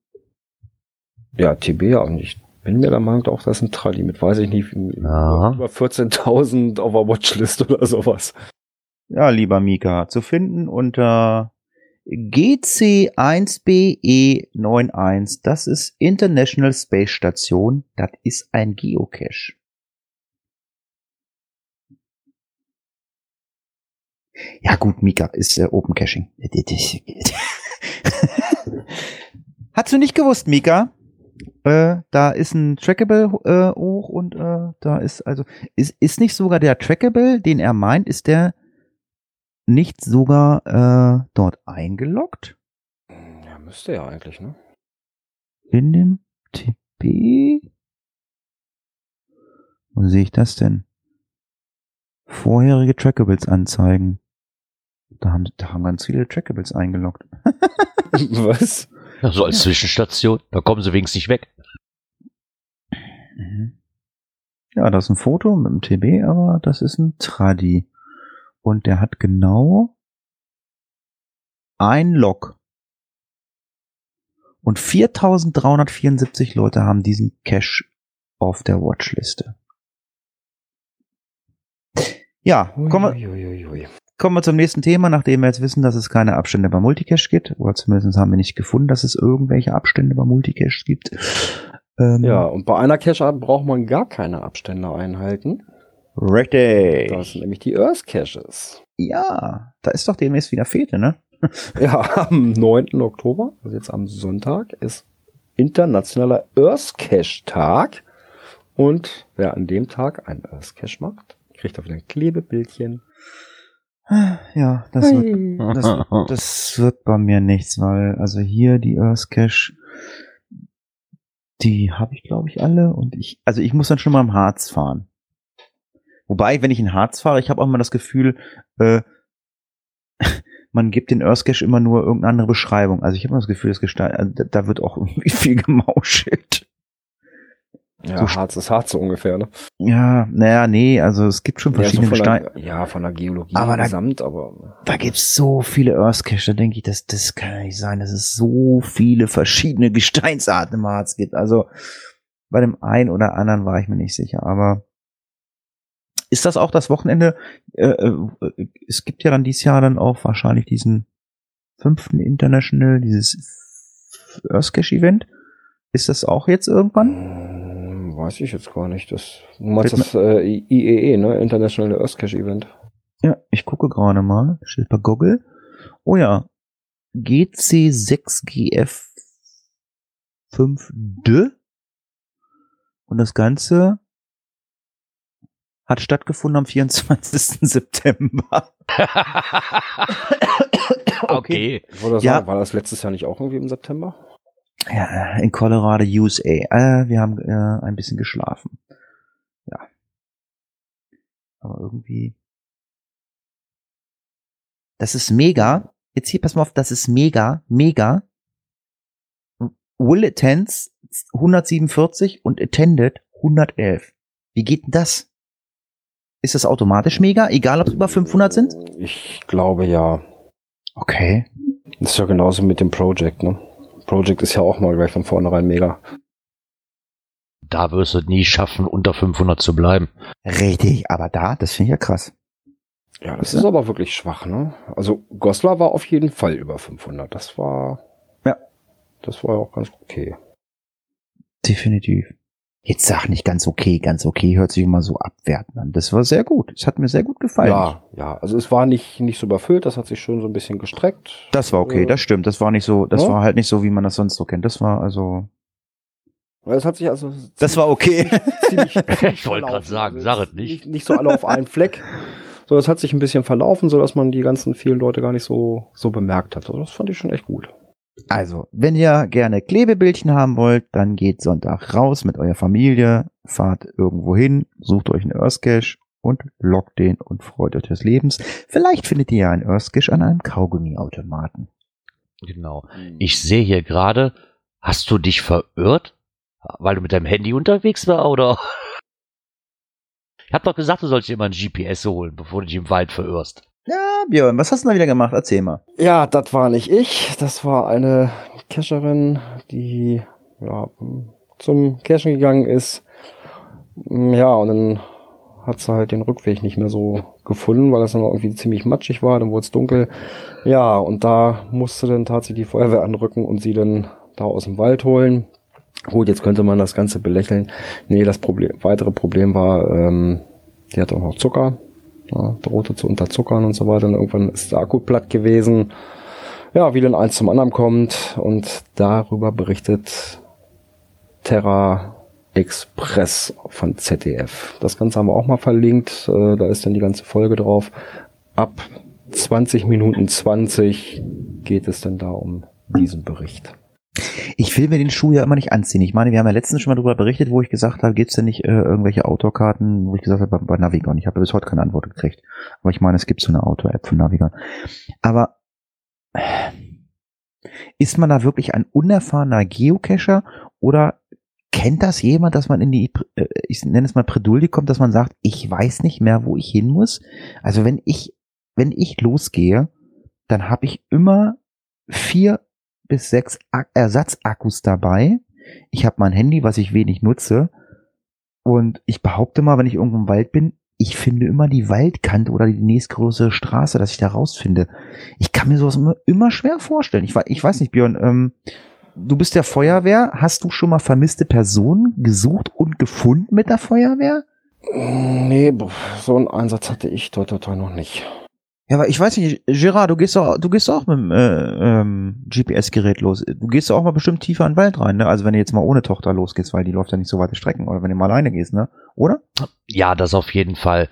Ja, TB ja. Und ich bin mir der Meinung, auch das ist ein Tradi mit, weiß ich nicht, Ja. über 14.000 auf der Watchlist oder sowas. Ja, lieber Mika, zu finden unter GC1BE91. Das ist International Space Station. Das ist ein Geocache. Ja gut, Mika ist äh, Open Caching. Hast du nicht gewusst, Mika? Äh, da ist ein Trackable äh, hoch und äh, da ist also ist, ist nicht sogar der Trackable, den er meint, ist der nicht sogar äh, dort eingeloggt Ja, müsste ja eigentlich, ne? in dem TP? Wo sehe ich das denn? Vorherige Trackables anzeigen. Da haben, da haben ganz viele Trackables eingeloggt. Was? Ja, so als Zwischenstation. Da kommen sie wenigstens nicht weg. Mhm. Ja, das ist ein Foto mit dem TB, aber das ist ein Tradi. Und der hat genau ein Log. Und 4374 Leute haben diesen Cache auf der Watchliste. Ja, kommen wir, kommen wir zum nächsten Thema, nachdem wir jetzt wissen, dass es keine Abstände bei Multicache gibt. Oder zumindest haben wir nicht gefunden, dass es irgendwelche Abstände bei Multicache gibt. Ähm, Ja, und bei einer Cache-Art braucht man gar keine Abstände einhalten. Richtig. Das sind nämlich die Earth Caches. Ja, da ist doch demnächst wieder Fete, ne? Ja, am 9. Oktober, also jetzt am Sonntag, ist internationaler Earth Cache Tag. Und wer an dem Tag einen Earth Cache macht, kriegt auf ein Klebebildchen. Ja, das wird, das, das wird bei mir nichts, weil also hier die Earth Cache, die habe ich glaube ich alle und ich, also ich muss dann schon mal im Harz fahren. Wobei, wenn ich in Harz fahre, ich habe auch immer das Gefühl, äh, man gibt den Earth Cache immer nur irgendeine andere Beschreibung. Also ich habe immer das Gefühl, das Gestein, also da, da wird auch irgendwie viel gemauschelt. Ja, So Harz ist Harz so ungefähr, ne? Ja, naja, nee, also es gibt schon verschiedene ja, so Gesteine. ja, von der Geologie Aber da- gesamt, aber Da gibt's so viele Earth Cache, da denke ich, das, das kann ja nicht sein, dass es so viele verschiedene Gesteinsarten im Harz gibt. Also bei dem einen oder anderen war ich mir nicht sicher, aber ist das auch das Wochenende? Äh, äh, es gibt ja dann dieses Jahr dann auch wahrscheinlich diesen fünften International, dieses Earth Cache Event. Ist das auch jetzt irgendwann? Hm, weiß ich jetzt gar nicht. Das, du meinst das äh, IEE, ne? International Earth Cache Event. Ja, ich gucke gerade mal. Steht bei Google. Oh ja. GC6GF 5D. Und das Ganze hat stattgefunden am 24. September. okay. Ich wollte Ja. sagen, war das letztes Jahr nicht auch irgendwie im September? Ja, in Colorado, USA. Äh, wir haben äh, ein bisschen geschlafen. Ja. Aber irgendwie. Das ist mega. Jetzt hier, pass mal auf, das ist mega, mega. Will Attends 147 und Attended 111. Wie geht denn das? Ist das automatisch mega, egal ob es über 500 sind? Ich glaube ja. Okay. Das ist ja genauso mit dem Project, ne? Project ist ja auch mal gleich von vornherein mega. Da wirst du nie schaffen, unter 500 zu bleiben. Richtig, aber da, das finde ich ja krass. Ja, das Ja. ist aber wirklich schwach, ne? Also Goslar war auf jeden Fall über 500. Das war, Ja. das war ja auch ganz okay. Definitiv. Jetzt sag nicht ganz okay, ganz okay, hört sich immer so abwertend an. Das war sehr gut. Es hat mir sehr gut gefallen. Ja, ja. Also es war nicht, nicht so überfüllt. Das hat sich schon so ein bisschen gestreckt. Das war okay, Äh, das stimmt. Das war nicht so, das Ja? war halt nicht so, wie man das sonst so kennt. Das war also. Es hat sich also Das war okay. ziemlich, ziemlich Ich wollte gerade sagen, sag es es nicht. nicht. Nicht so alle auf einen Fleck. So, das hat sich ein bisschen verlaufen, so dass man die ganzen vielen Leute gar nicht so, so bemerkt hat. Also das fand ich schon echt gut. Also, wenn ihr gerne Klebebildchen haben wollt, dann geht Sonntag raus mit eurer Familie, fahrt irgendwo hin, sucht euch einen Earth Cache und lockt den und freut euch des Lebens. Vielleicht findet ihr ja einen Earth Cache an einem Kaugummiautomaten. Genau. Ich sehe hier gerade, hast du dich verirrt? Weil du mit deinem Handy unterwegs war, oder? Ich hab doch gesagt, du sollst dir immer ein GPS holen, bevor du dich im Wald verirrst. Ja, Björn, was hast du da wieder gemacht? Erzähl mal. Ja, das war nicht ich. Das war eine Cacherin, die ja, zum Cachen gegangen ist. Ja, und dann hat sie halt den Rückweg nicht mehr so gefunden, weil es dann irgendwie ziemlich matschig war, dann wurde es dunkel. Ja, und da musste dann tatsächlich die Feuerwehr anrücken und sie dann da aus dem Wald holen. Gut, jetzt könnte man das Ganze belächeln. Nee, das Problem, weitere Problem war, ähm, die hatte auch noch Zucker, ja, drohte zu unterzuckern und so weiter. Und irgendwann ist der Akku platt gewesen. Ja, wie dann eins zum anderen kommt und darüber berichtet Terra Express von ZDF. Das Ganze haben wir auch mal verlinkt. Äh, da ist dann die ganze Folge drauf. Ab 20 Minuten 20 geht es dann da um diesen Bericht. Ich will mir den Schuh ja immer nicht anziehen. Ich meine, wir haben ja letztens schon mal darüber berichtet, wo ich gesagt habe, gibt's denn nicht äh, irgendwelche Outdoor-Karten, wo ich gesagt habe, bei, bei Navigon. Ich habe bis heute keine Antwort gekriegt. Aber ich meine, es gibt so eine Outdoor-App von Navigon. Aber äh, Ist man da wirklich ein unerfahrener Geocacher oder kennt das jemand, dass man in die, äh, ich nenne es mal Preduldi kommt, dass man sagt, ich weiß nicht mehr, wo ich hin muss? Also wenn ich, wenn ich losgehe, dann habe ich immer vier bis sechs Ersatzakkus dabei. Ich habe mein Handy, was ich wenig nutze. Und ich behaupte mal, wenn ich irgendwo im Wald bin, ich finde immer die Waldkante oder die nächstgrößere Straße, dass ich da rausfinde. Ich kann mir sowas immer, immer schwer vorstellen. Ich, ich weiß nicht, Björn, ähm, du bist der Feuerwehr. Hast du schon mal vermisste Personen gesucht und gefunden mit der Feuerwehr? Nee, so einen Einsatz hatte ich dort total noch nicht. Ja, aber ich weiß nicht, Gerard, du gehst auch, du gehst auch mit dem äh, ähm, GPS-Gerät los. Du gehst auch mal bestimmt tiefer in den Wald rein, ne? Also wenn du jetzt mal ohne Tochter losgehst, weil die läuft ja nicht so weite Strecken, oder wenn du mal alleine gehst, ne? Oder? Ja, das auf jeden Fall.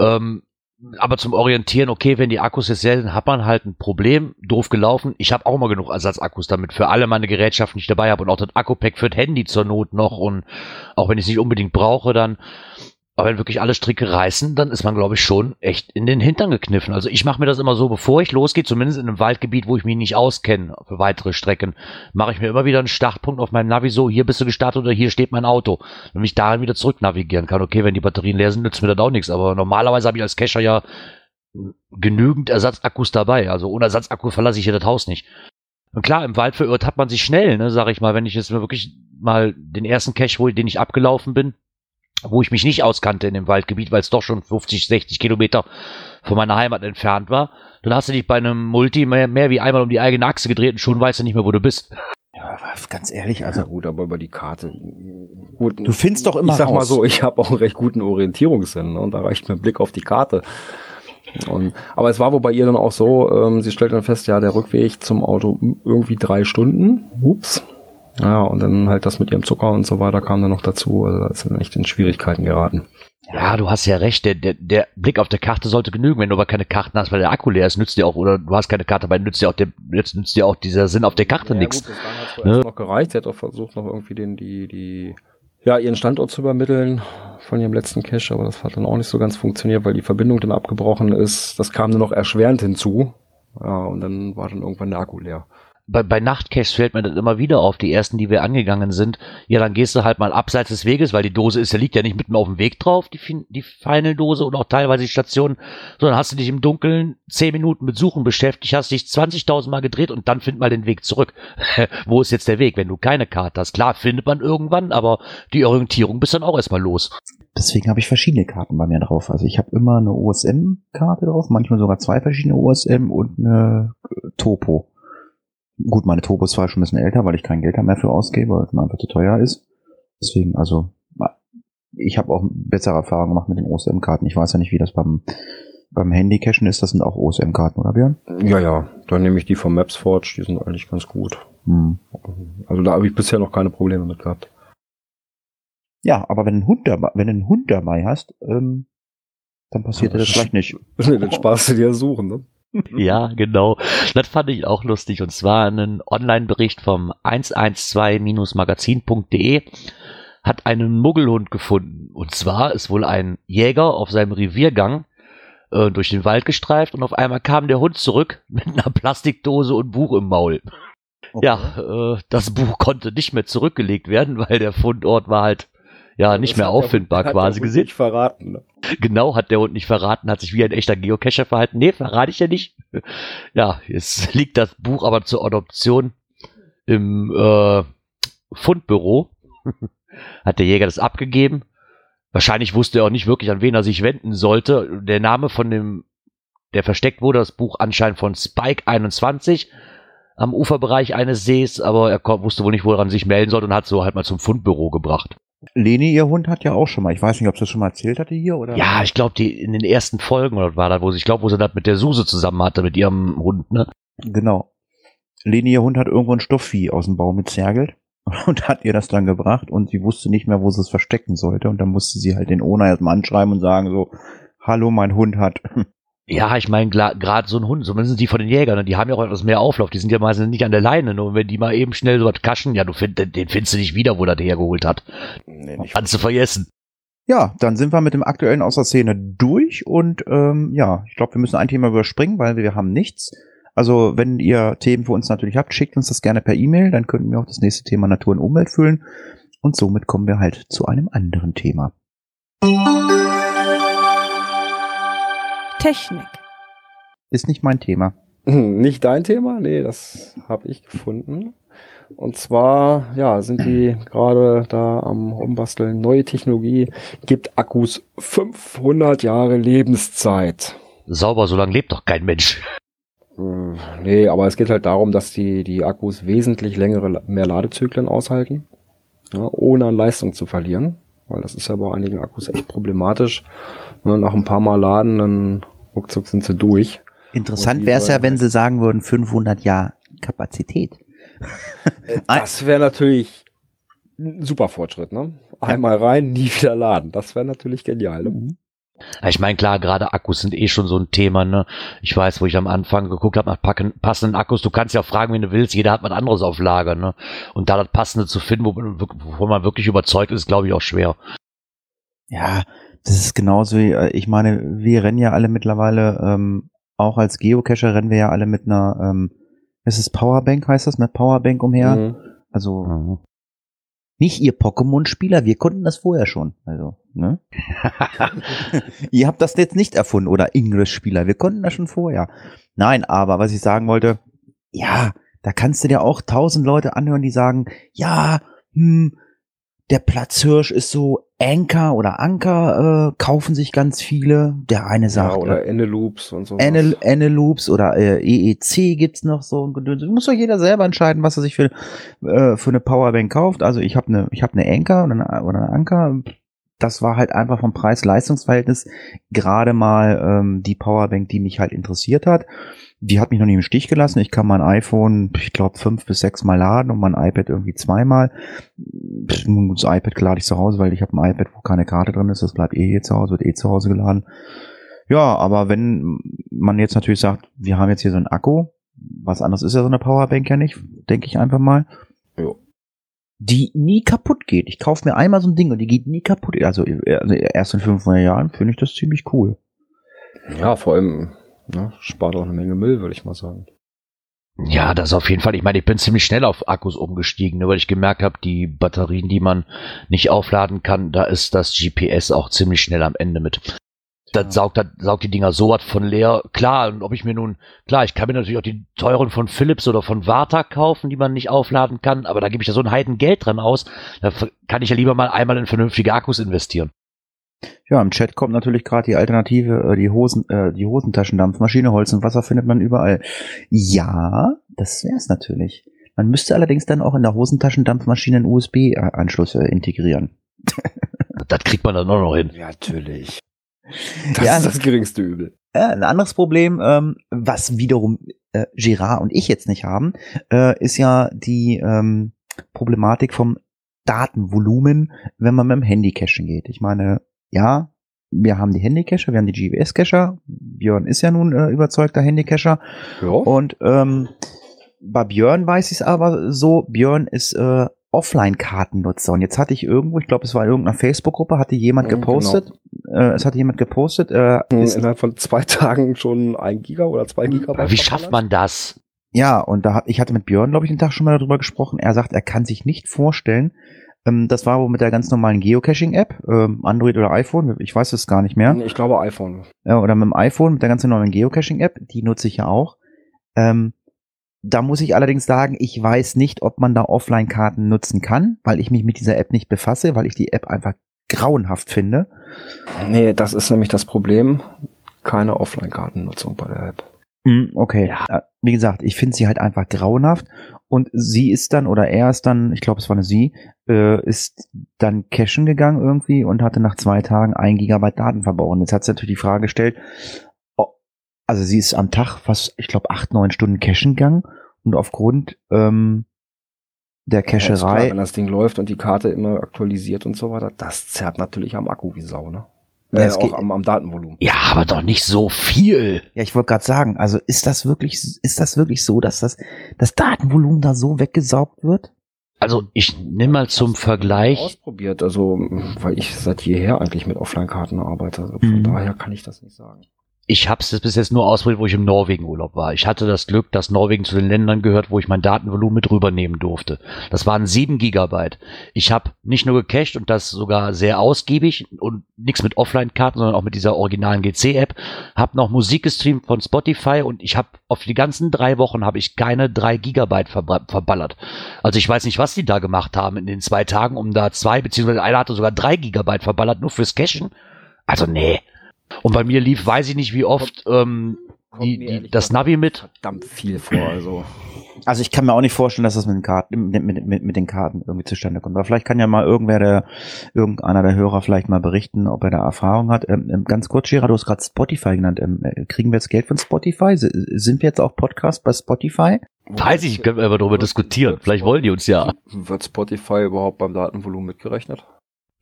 Ähm, aber zum Orientieren, okay, wenn die Akkus jetzt selten, hat man halt ein Problem, doof gelaufen. Ich habe auch mal genug Ersatzakkus damit für alle meine Gerätschaften, die ich dabei habe und auch das Akku-Pack für das Handy zur Not noch und auch wenn ich es nicht unbedingt brauche, dann aber wenn wirklich alle Stricke reißen, dann ist man, glaube ich, schon echt in den Hintern gekniffen. Also ich mache mir das immer so, bevor ich losgehe, zumindest in einem Waldgebiet, wo ich mich nicht auskenne für weitere Strecken, mache ich mir immer wieder einen Startpunkt auf meinem Navi so, hier bist du gestartet oder hier steht mein Auto. Wenn ich dahin wieder zurück navigieren kann. Okay, wenn die Batterien leer sind, nützt mir das auch nichts. Aber normalerweise habe ich als Cacher ja genügend Ersatzakkus dabei. Also ohne Ersatzakku verlasse ich hier das Haus nicht. Und klar, im Wald verirrt hat man sich schnell, ne, sag ich mal, wenn ich jetzt wirklich mal den ersten Cache, wo, den ich abgelaufen bin, wo ich mich nicht auskannte in dem Waldgebiet, weil es doch schon 50, 60 Kilometer von meiner Heimat entfernt war. Dann hast du dich bei einem Multi mehr, mehr wie einmal um die eigene Achse gedreht und schon weißt du nicht mehr, wo du bist. Ja, ganz ehrlich, also ja, gut, aber über die Karte. Gut, du findest doch immer Ich sag raus. mal so, ich habe auch einen recht guten Orientierungssinn ne, und da reicht mir ein Blick auf die Karte. Und, aber es war wohl bei ihr dann auch so, ähm, sie stellt dann fest, ja, der Rückweg zum Auto irgendwie drei Stunden. Ups. Ja, und dann halt das mit ihrem Zucker und so weiter kam dann noch dazu. Also da ist dann echt in Schwierigkeiten geraten. Ja, du hast ja recht. Der, der, der Blick auf der Karte sollte genügen. Wenn du aber keine Karten hast, weil der Akku leer ist, nützt dir auch, oder du hast keine Karte, weil nützt dir auch, der, jetzt nützt dir auch dieser Sinn auf der Karte ja, nichts. Gut, hat's ne? noch gereicht. Sie hat auch versucht, noch irgendwie den, die, die, ja, ihren Standort zu übermitteln von ihrem letzten Cache, aber das hat dann auch nicht so ganz funktioniert, weil die Verbindung dann abgebrochen ist. Das kam dann noch erschwerend hinzu. Ja, und dann war dann irgendwann der Akku leer bei, bei Nachtcaches fällt mir das immer wieder auf, die ersten, die wir angegangen sind. Ja, dann gehst du halt mal abseits des Weges, weil die Dose ist, der liegt ja nicht mitten auf dem Weg drauf, die, die feine Dose und auch teilweise die Station, sondern hast du dich im Dunkeln zehn Minuten mit Suchen beschäftigt, hast dich 20.000 Mal gedreht und dann find mal den Weg zurück. Wo ist jetzt der Weg, wenn du keine Karte hast? Klar, findet man irgendwann, aber die Orientierung bist dann auch erstmal los. Deswegen habe ich verschiedene Karten bei mir drauf. Also ich habe immer eine OSM-Karte drauf, manchmal sogar zwei verschiedene OSM und eine Topo. Gut, meine Turbo ist zwar schon ein bisschen älter, weil ich kein Geld mehr für ausgebe, weil es mir einfach zu teuer ist. Deswegen, also, ich habe auch bessere Erfahrungen gemacht mit den OSM-Karten. Ich weiß ja nicht, wie das beim, beim Handy-Cachen ist. Das sind auch OSM-Karten, oder Björn? Ja, ja. Dann nehme ich die vom MapsForge. Die sind eigentlich ganz gut. Hm. Also da habe ich bisher noch keine Probleme mit gehabt. Ja, aber wenn, ein Hund dabei, wenn du einen Hund dabei hast, ähm, dann passiert ja, das vielleicht nicht. Nee, dann sparst du dir suchen, ne? Ja, genau. Das fand ich auch lustig. Und zwar ein Online-Bericht vom 112-magazin.de hat einen Muggelhund gefunden. Und zwar ist wohl ein Jäger auf seinem Reviergang äh, durch den Wald gestreift und auf einmal kam der Hund zurück mit einer Plastikdose und Buch im Maul. Okay. Ja, äh, das Buch konnte nicht mehr zurückgelegt werden, weil der Fundort war halt ja nicht mehr auffindbar der, quasi gesehen. Nicht verraten. Ne? Genau, hat der Hund nicht verraten, hat sich wie ein echter Geocacher verhalten. Nee, verrate ich ja nicht. Ja, jetzt liegt das Buch aber zur Adoption im äh, Fundbüro. hat der Jäger das abgegeben. Wahrscheinlich wusste er auch nicht wirklich, an wen er sich wenden sollte. Der Name von dem, der versteckt wurde, das Buch anscheinend von Spike 21 am Uferbereich eines Sees, aber er wusste wohl nicht, wo er sich melden sollte und hat so halt mal zum Fundbüro gebracht. Leni, ihr Hund hat ja auch schon mal, ich weiß nicht, ob sie das schon mal erzählt hatte hier oder. Ja, ich glaube, die in den ersten Folgen oder war das, wo sie, ich glaube, wo sie das mit der Suse zusammen hatte, mit ihrem Hund, ne? Genau. Leni, ihr Hund hat irgendwo ein Stoffvieh aus dem Baum mitzergelt und hat ihr das dann gebracht und sie wusste nicht mehr, wo sie es verstecken sollte und dann musste sie halt den Owner erstmal anschreiben und sagen so, hallo, mein Hund hat ja, ich meine, gerade so ein Hund, zumindest die von den Jägern, ne, die haben ja auch etwas mehr Auflauf, die sind ja meistens nicht an der Leine, nur wenn die mal eben schnell so was kaschen, ja, du find, den findest du nicht wieder, wo der hergeholt hat. Nee, nicht Kannst du vergessen. Ja, dann sind wir mit dem aktuellen aus der Szene durch und ähm, ja, ich glaube, wir müssen ein Thema überspringen, weil wir haben nichts. Also, wenn ihr Themen für uns natürlich habt, schickt uns das gerne per E-Mail, dann könnten wir auch das nächste Thema Natur und Umwelt füllen. Und somit kommen wir halt zu einem anderen Thema. Technik. Ist nicht mein Thema. Hm, Nicht dein Thema? Nee, das habe ich gefunden. Und zwar, ja, sind die gerade da am Rumbasteln. Neue Technologie gibt Akkus 500 Jahre Lebenszeit. Sauber, so lange lebt doch kein Mensch. Äh, Nee, aber es geht halt darum, dass die, die Akkus wesentlich längere, mehr Ladezyklen aushalten, ja, ohne an Leistung zu verlieren. Weil das ist ja bei einigen Akkus echt problematisch. Ne, nach ein paar Mal laden, dann ruckzuck sind sie durch. Interessant wäre es ja, wenn halt- sie sagen würden, 500 Jahre Kapazität. Das wäre natürlich ein super Fortschritt, ne? Einmal rein, nie wieder laden. Das wäre natürlich genial. Ne? Ja, Ich meine, klar, gerade Akkus sind eh schon so ein Thema, ne? Ich weiß, wo ich am Anfang geguckt habe nach packen, passenden Akkus, du kannst ja fragen, wen du willst, jeder hat was anderes auf Lager, ne? Und da das passende zu finden, wo wovon man wirklich überzeugt ist, glaube ich auch schwer. Ja, das ist genauso wie, äh, ich meine, wir rennen ja alle mittlerweile, ähm, auch als Geocacher rennen wir ja alle mit einer, ähm, ist es Powerbank, heißt das, mit Powerbank umher? Mhm. Also Mhm. nicht ihr Pokémon-Spieler, wir konnten das vorher schon. Also, ne? ihr habt das jetzt nicht erfunden oder Ingress-Spieler, wir konnten das schon vorher. Nein, aber was ich sagen wollte, ja, da kannst du dir auch tausend Leute anhören, die sagen, ja, hm, der Platzhirsch ist so Anker oder Anker, äh, kaufen sich ganz viele. Der eine Ja, sagt, oder äh, Eneloops und so. Ene- Eneloops oder äh, EEC gibt's noch so. Muss doch jeder selber entscheiden, was er sich für, äh, für eine Powerbank kauft. Also ich habe eine ich habe eine Anker oder eine, oder eine Anker. Das war halt einfach vom Preis-Leistungs-Verhältnis gerade mal ähm, die Powerbank, die mich halt interessiert hat. Die hat mich noch nicht im Stich gelassen. Ich kann mein iPhone, ich glaube, fünf bis sechs Mal laden und mein iPad irgendwie zweimal. Das iPad lade ich zu Hause, weil ich habe ein iPad, wo keine Karte drin ist. Das bleibt eh hier zu Hause, wird eh zu Hause geladen. Ja, aber wenn man jetzt natürlich sagt, wir haben jetzt hier so einen Akku, was anderes ist ja so eine Powerbank ja nicht, denke ich einfach mal. Die nie kaputt geht. Ich kaufe mir einmal so ein Ding und die geht nie kaputt. Also, also erst in 500 Jahren finde ich das ziemlich cool. Ja, vor allem ne, spart auch eine Menge Müll, würde ich mal sagen. Ja, das auf jeden Fall. Ich meine, ich bin ziemlich schnell auf Akkus umgestiegen, ne, weil ich gemerkt habe, die Batterien, die man nicht aufladen kann, da ist das GPS auch ziemlich schnell am Ende mit. Das saugt, das saugt die Dinger so was von leer. Klar, und ob ich mir nun, klar, ich kann mir natürlich auch die teuren von Philips oder von Varta kaufen, die man nicht aufladen kann, aber da gebe ich ja so ein Heiden Geld dran aus. Da kann ich ja lieber mal einmal in vernünftige Akkus investieren. Ja, im Chat kommt natürlich gerade die Alternative, äh, die Hosen, äh, die Hosentaschendampfmaschine, Holz und Wasser findet man überall. Ja, das wär's natürlich. Man müsste allerdings dann auch in der Hosentaschendampfmaschine einen USB-Anschluss äh, integrieren. Das kriegt man dann auch noch hin. Ja, natürlich. Das Ja. ist das geringste Übel. Äh, ein anderes Problem, ähm, was wiederum äh, Girard und ich jetzt nicht haben, äh, ist ja die ähm, Problematik vom Datenvolumen, wenn man mit dem Handy cachen geht. Ich meine, ja, wir haben die Handycacher, wir haben die GWS-Cacher. Björn ist ja nun äh, überzeugter Handycacher. Ja. Und ähm, bei Björn weiß ich es aber so, Björn ist äh, Offline-Kartennutzer. Und jetzt hatte ich irgendwo, ich glaube, es war in irgendeiner Facebook-Gruppe, hatte jemand Mhm, gepostet, äh, es hatte jemand gepostet, äh, ist, Innerhalb von zwei Tagen schon ein Giga oder zwei Gigabyte. Wie schafft man das? ja, und da hat, ich hatte mit Björn, glaube ich, den Tag schon mal darüber gesprochen. Er sagt, er kann sich nicht vorstellen, ähm, das war wohl mit der ganz normalen Geocaching-App, ähm, Android oder iPhone, ich weiß es gar nicht mehr. Ich glaube iPhone. äh, oder mit dem iPhone, mit der ganz normalen Geocaching-App, die nutze ich ja auch. Ähm, da muss ich allerdings sagen, ich weiß nicht, ob man da Offline-Karten nutzen kann, weil ich mich mit dieser App nicht befasse, weil ich die App einfach grauenhaft finde. Nee, das ist nämlich das Problem. Keine Offline-Kartennutzung bei der App. Mm, Okay, Äh, wie gesagt, ich finde sie halt einfach grauenhaft und sie ist dann, oder er ist dann, ich glaube, es war eine sie, äh, ist dann cashen gegangen irgendwie und hatte nach zwei Tagen ein Gigabyte Daten verbaut. Jetzt hat sie natürlich die Frage gestellt, also sie ist am Tag fast, ich glaube, acht, neun Stunden cashen gegangen und aufgrund ähm, der Ja, ist klar, Cacherei, wenn das Ding läuft und die Karte immer aktualisiert und so weiter, das zerrt natürlich am Akku wie Sau, ne? Ja, Äh, es auch geht- am, am Datenvolumen. Ja, aber doch nicht so viel. ja, ich wollte gerade sagen, also ist das wirklich, ist das wirklich so, dass das, das Datenvolumen da so weggesaugt wird? Also ich nehme mal zum Vergleich. Ausprobiert, also, weil ich seit jeher eigentlich mit Offline-Karten arbeite. Also von Mhm. daher kann ich das nicht sagen. Ich habe es bis jetzt nur ausprobiert, wo ich im Norwegen Urlaub war. Ich hatte das Glück, dass Norwegen zu den Ländern gehört, wo ich mein Datenvolumen mit rübernehmen durfte. Das waren sieben Gigabyte. Ich habe nicht nur gecached und das sogar sehr ausgiebig und nichts mit Offline-Karten, sondern auch mit dieser originalen GC-App. Habe noch Musik gestreamt von Spotify und ich habe auf die ganzen drei Wochen habe ich keine drei Gigabyte verba verballert. Also ich weiß nicht, was die da gemacht haben in den zwei Tagen, um da zwei beziehungsweise einer hatte sogar drei Gigabyte verballert nur fürs Cachen. Also nee. Und bei mir lief, weiß ich nicht wie oft, ähm, die, die, das Navi mit. Verdammt viel vor, also. Also ich kann mir auch nicht vorstellen, dass das mit den Karten, mit, mit, mit, mit den Karten irgendwie zustande kommt. Aber vielleicht kann ja mal irgendwer der, irgendeiner der Hörer vielleicht mal berichten, ob er da Erfahrung hat. Ähm, ähm, ganz kurz, Gera, du hast gerade Spotify genannt. Ähm, äh, kriegen wir jetzt Geld von Spotify? S sind wir jetzt auch Podcast bei Spotify? Weiß ich, können wir aber darüber diskutieren. Vielleicht wollen die uns ja. Wird Spotify überhaupt beim Datenvolumen mitgerechnet?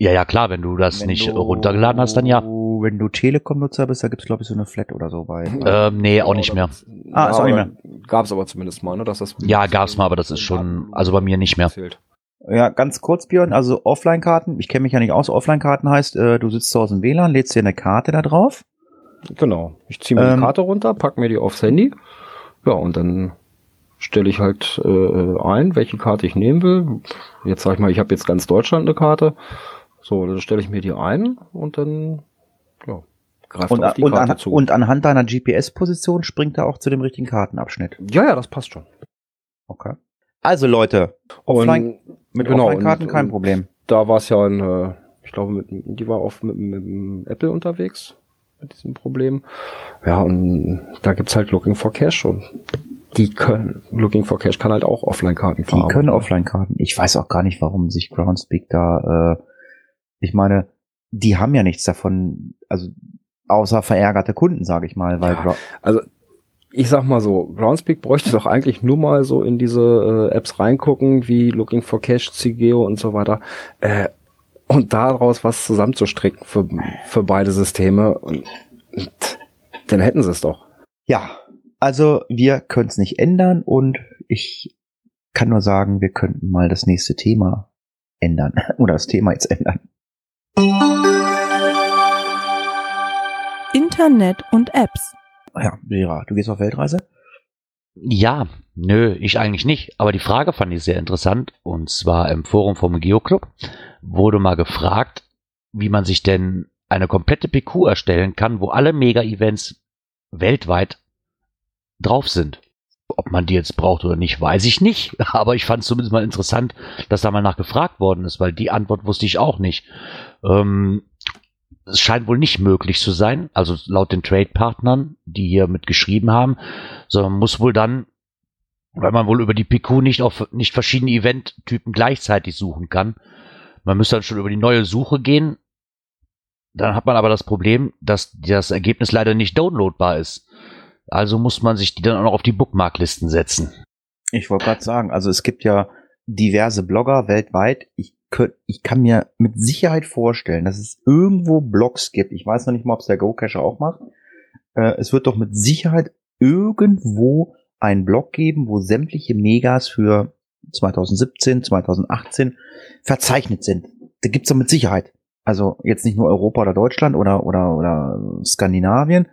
Ja, ja, klar, wenn du das Wenn nicht du- runtergeladen hast, dann ja. Wenn du Telekom-Nutzer bist, da gibt's glaube ich so eine Flat oder so bei. Ähm, nee, auch nicht mehr. Ah, ist auch nicht mehr. Gab es aber zumindest mal, ne? Dass das Ja, gab's mal, aber das ist schon, also bei mir nicht mehr. Fehlt. Ja, ganz kurz, Björn, also Offline-Karten, ich kenne mich ja nicht aus, Offline-Karten heißt, äh, du sitzt zu Hause im WLAN, lädst dir eine Karte da drauf. Genau. Ich ziehe mir Ähm, die Karte runter, pack mir die aufs Handy. Ja, und dann stelle ich halt äh, ein, welche Karte ich nehmen will. Jetzt sag ich mal, ich habe jetzt ganz Deutschland eine Karte. So, dann stelle ich mir die ein und dann ja, greift Und, auf die und, Karte an, zu. und anhand deiner GPS-Position springt er auch zu dem richtigen Kartenabschnitt. ja, ja, das passt schon. Okay. Also Leute, Offline, Und mit genau, Offline-Karten und- kein Problem. da war es ja ein, äh, ich glaube, mit, die war oft mit, mit, mit Apple unterwegs mit diesem Problem. Ja, und da gibt's halt Looking for Cash und die können, Looking for Cash kann halt auch Offline-Karten Die verarbeiten. können Offline-Karten. Ich weiß auch gar nicht, warum sich Groundspeak da, äh, ich meine, die haben ja nichts davon, also außer verärgerte Kunden, sage ich mal, weil Ja. Also ich sag mal so, Groundspeak bräuchte doch eigentlich nur mal so in diese äh, Apps reingucken, wie Looking for Cash, Cigeo und so weiter. Äh, und daraus was zusammenzustricken für, für beide Systeme. Und, und dann hätten sie es doch. ja, also wir können es nicht ändern und ich kann nur sagen, wir könnten mal das nächste Thema ändern oder das Thema jetzt ändern. Internet und Apps. Ja, Vera, du gehst auf Weltreise? Ja, nö, ich eigentlich nicht. Aber die Frage fand ich sehr interessant. Und zwar im Forum vom Geoclub wurde mal gefragt, wie man sich denn eine komplette PQ erstellen kann, wo alle Mega-Events weltweit drauf sind. Ob man die jetzt braucht oder nicht, weiß ich nicht. Aber ich fand es zumindest mal interessant, dass da mal nachgefragt worden ist, weil die Antwort wusste ich auch nicht. Ähm, es scheint wohl nicht möglich zu sein, also laut den Trade-Partnern, die hier mitgeschrieben haben, sondern muss wohl dann, weil man wohl über die PQ nicht auf nicht verschiedene Event-Typen gleichzeitig suchen kann. Man müsste dann schon über die neue Suche gehen. Dann hat man aber das Problem, dass das Ergebnis leider nicht downloadbar ist. Also muss man sich die dann auch noch auf die Bookmarklisten setzen. Ich wollte gerade sagen, also es gibt ja diverse Blogger weltweit. Ich, könnt, ich kann mir mit Sicherheit vorstellen, dass es irgendwo Blogs gibt. Ich weiß noch nicht mal, ob es der Go-Cacher auch macht. Äh, es wird doch mit Sicherheit irgendwo einen Blog geben, wo sämtliche Megas für 2017, 2018 verzeichnet sind. Da gibt's doch mit Sicherheit. Also jetzt nicht nur Europa oder Deutschland oder oder oder Skandinavien.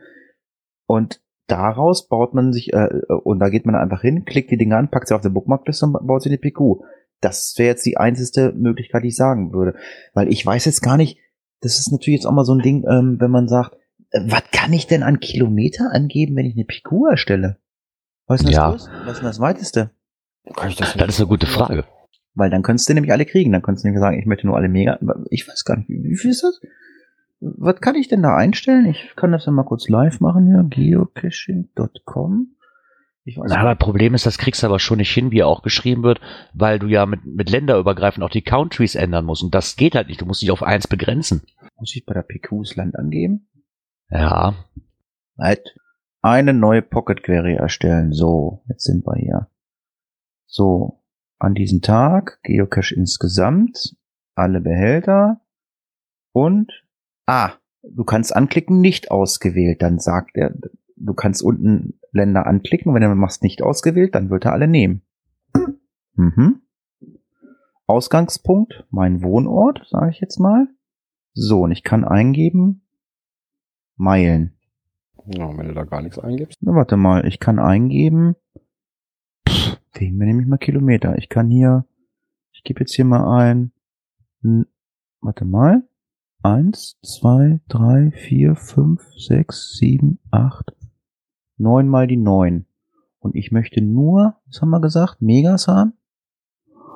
Und daraus baut man sich, äh, und da geht man einfach hin, klickt die Dinge an, packt sie auf der Bookmarkliste und baut sie in die PQ. Das wäre jetzt die einzige Möglichkeit, die ich sagen würde. Weil ich weiß jetzt gar nicht, das ist natürlich jetzt auch mal so ein Ding, ähm, wenn man sagt, äh, was kann ich denn an Kilometer angeben, wenn ich eine PQ erstelle? Was ist denn das, Ja. Was ist denn das weiteste? Kann ich das Das ist eine gute Frage. Weil dann könntest du nämlich alle kriegen. Dann könntest du nämlich sagen, ich möchte nur alle mega. Ich weiß gar nicht, wie, wie viel ist das? Was kann ich denn da einstellen? Ich kann das ja mal kurz live machen hier. Geocaching.com. Na, das Problem ist, das kriegst du aber schon nicht hin, wie auch geschrieben wird, weil du ja mit, mit länderübergreifend auch die Countries ändern musst. Und das geht halt nicht. Du musst dich auf eins begrenzen. Muss ich bei der PQ das Land angeben? Ja. Halt. Eine neue Pocket Query erstellen. So, jetzt sind wir hier. So, an diesem Tag, Geocache insgesamt, alle Behälter und, ah, du kannst anklicken, nicht ausgewählt. Dann sagt er, du kannst unten Länder anklicken. Wenn du machst nicht ausgewählt, dann wird er alle nehmen. Mhm. Ausgangspunkt, mein Wohnort, sage ich jetzt mal. So, und ich kann eingeben, Meilen. Ja, wenn du da gar nichts eingibst. Na, warte mal, ich kann eingeben. Pff, wegen mir nehme ich mal Kilometer. Ich kann hier, ich gebe jetzt hier mal ein. Warte mal. Eins, zwei, drei, vier, fünf, sechs, sieben, acht, neun mal die neun. Und ich möchte nur, was haben wir gesagt, Megas haben?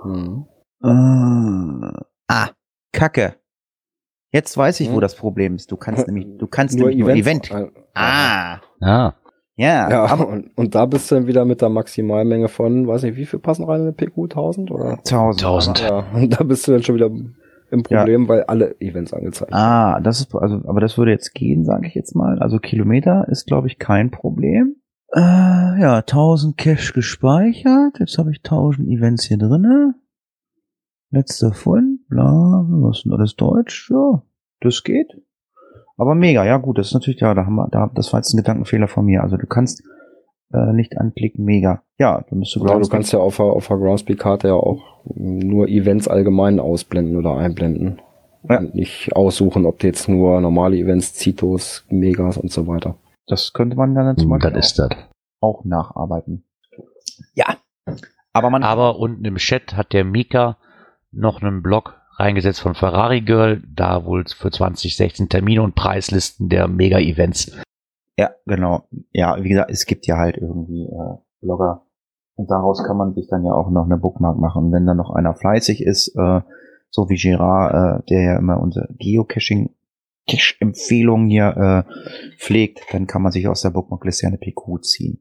Hm. Äh, ah, Kacke. Jetzt weiß ich, wo Hm? das Problem ist. Du kannst nämlich, du kannst Nur nämlich nur Events. Event. Ah, Ah, ja. Ja, und, und da bist du dann wieder mit der Maximalmenge von, weiß nicht, wie viel passen rein in eine PQ? 1000 oder? 1000. 1000. Ja, und da bist du dann schon wieder im Problem, weil alle Events angezeigt werden. Ah, das ist, also, aber das würde jetzt gehen, sage ich jetzt mal. Also Kilometer ist, glaube ich, kein Problem. Äh, ja, 1000 Cache gespeichert. Jetzt habe ich 1000 Events hier drinne. Letzter Fund, bla, was ist denn alles Deutsch? Ja, das geht. Aber mega, ja gut, das ist natürlich, ja, da haben wir, da, das war jetzt ein Gedankenfehler von mir. Also du kannst äh, nicht anklicken, mega. Ja, dann bist du, Ja, glaube du kannst ja auf der, auf der Groundspeak-Karte ja auch nur Events allgemein ausblenden oder einblenden. Ja. Und nicht aussuchen, ob du jetzt nur normale Events, Zitos, Megas und so weiter. das könnte man dann zum das Beispiel ist das. auch, auch nacharbeiten. Ja, aber man Aber unten im Chat hat der Mika noch einen Blog reingesetzt von Ferrari Girl, da wohl für 2016 Termine und Preislisten der Mega-Events. Ja, genau. Ja, wie gesagt, es gibt ja halt irgendwie äh, Blogger. Und daraus kann man sich dann ja auch noch eine Bookmark machen. Und wenn dann noch einer fleißig ist, äh, so wie Gerard, äh, der ja immer unsere Geocaching Cache-Empfehlungen hier äh, pflegt, dann kann man sich aus der Bookmarkliste eine PQ ziehen.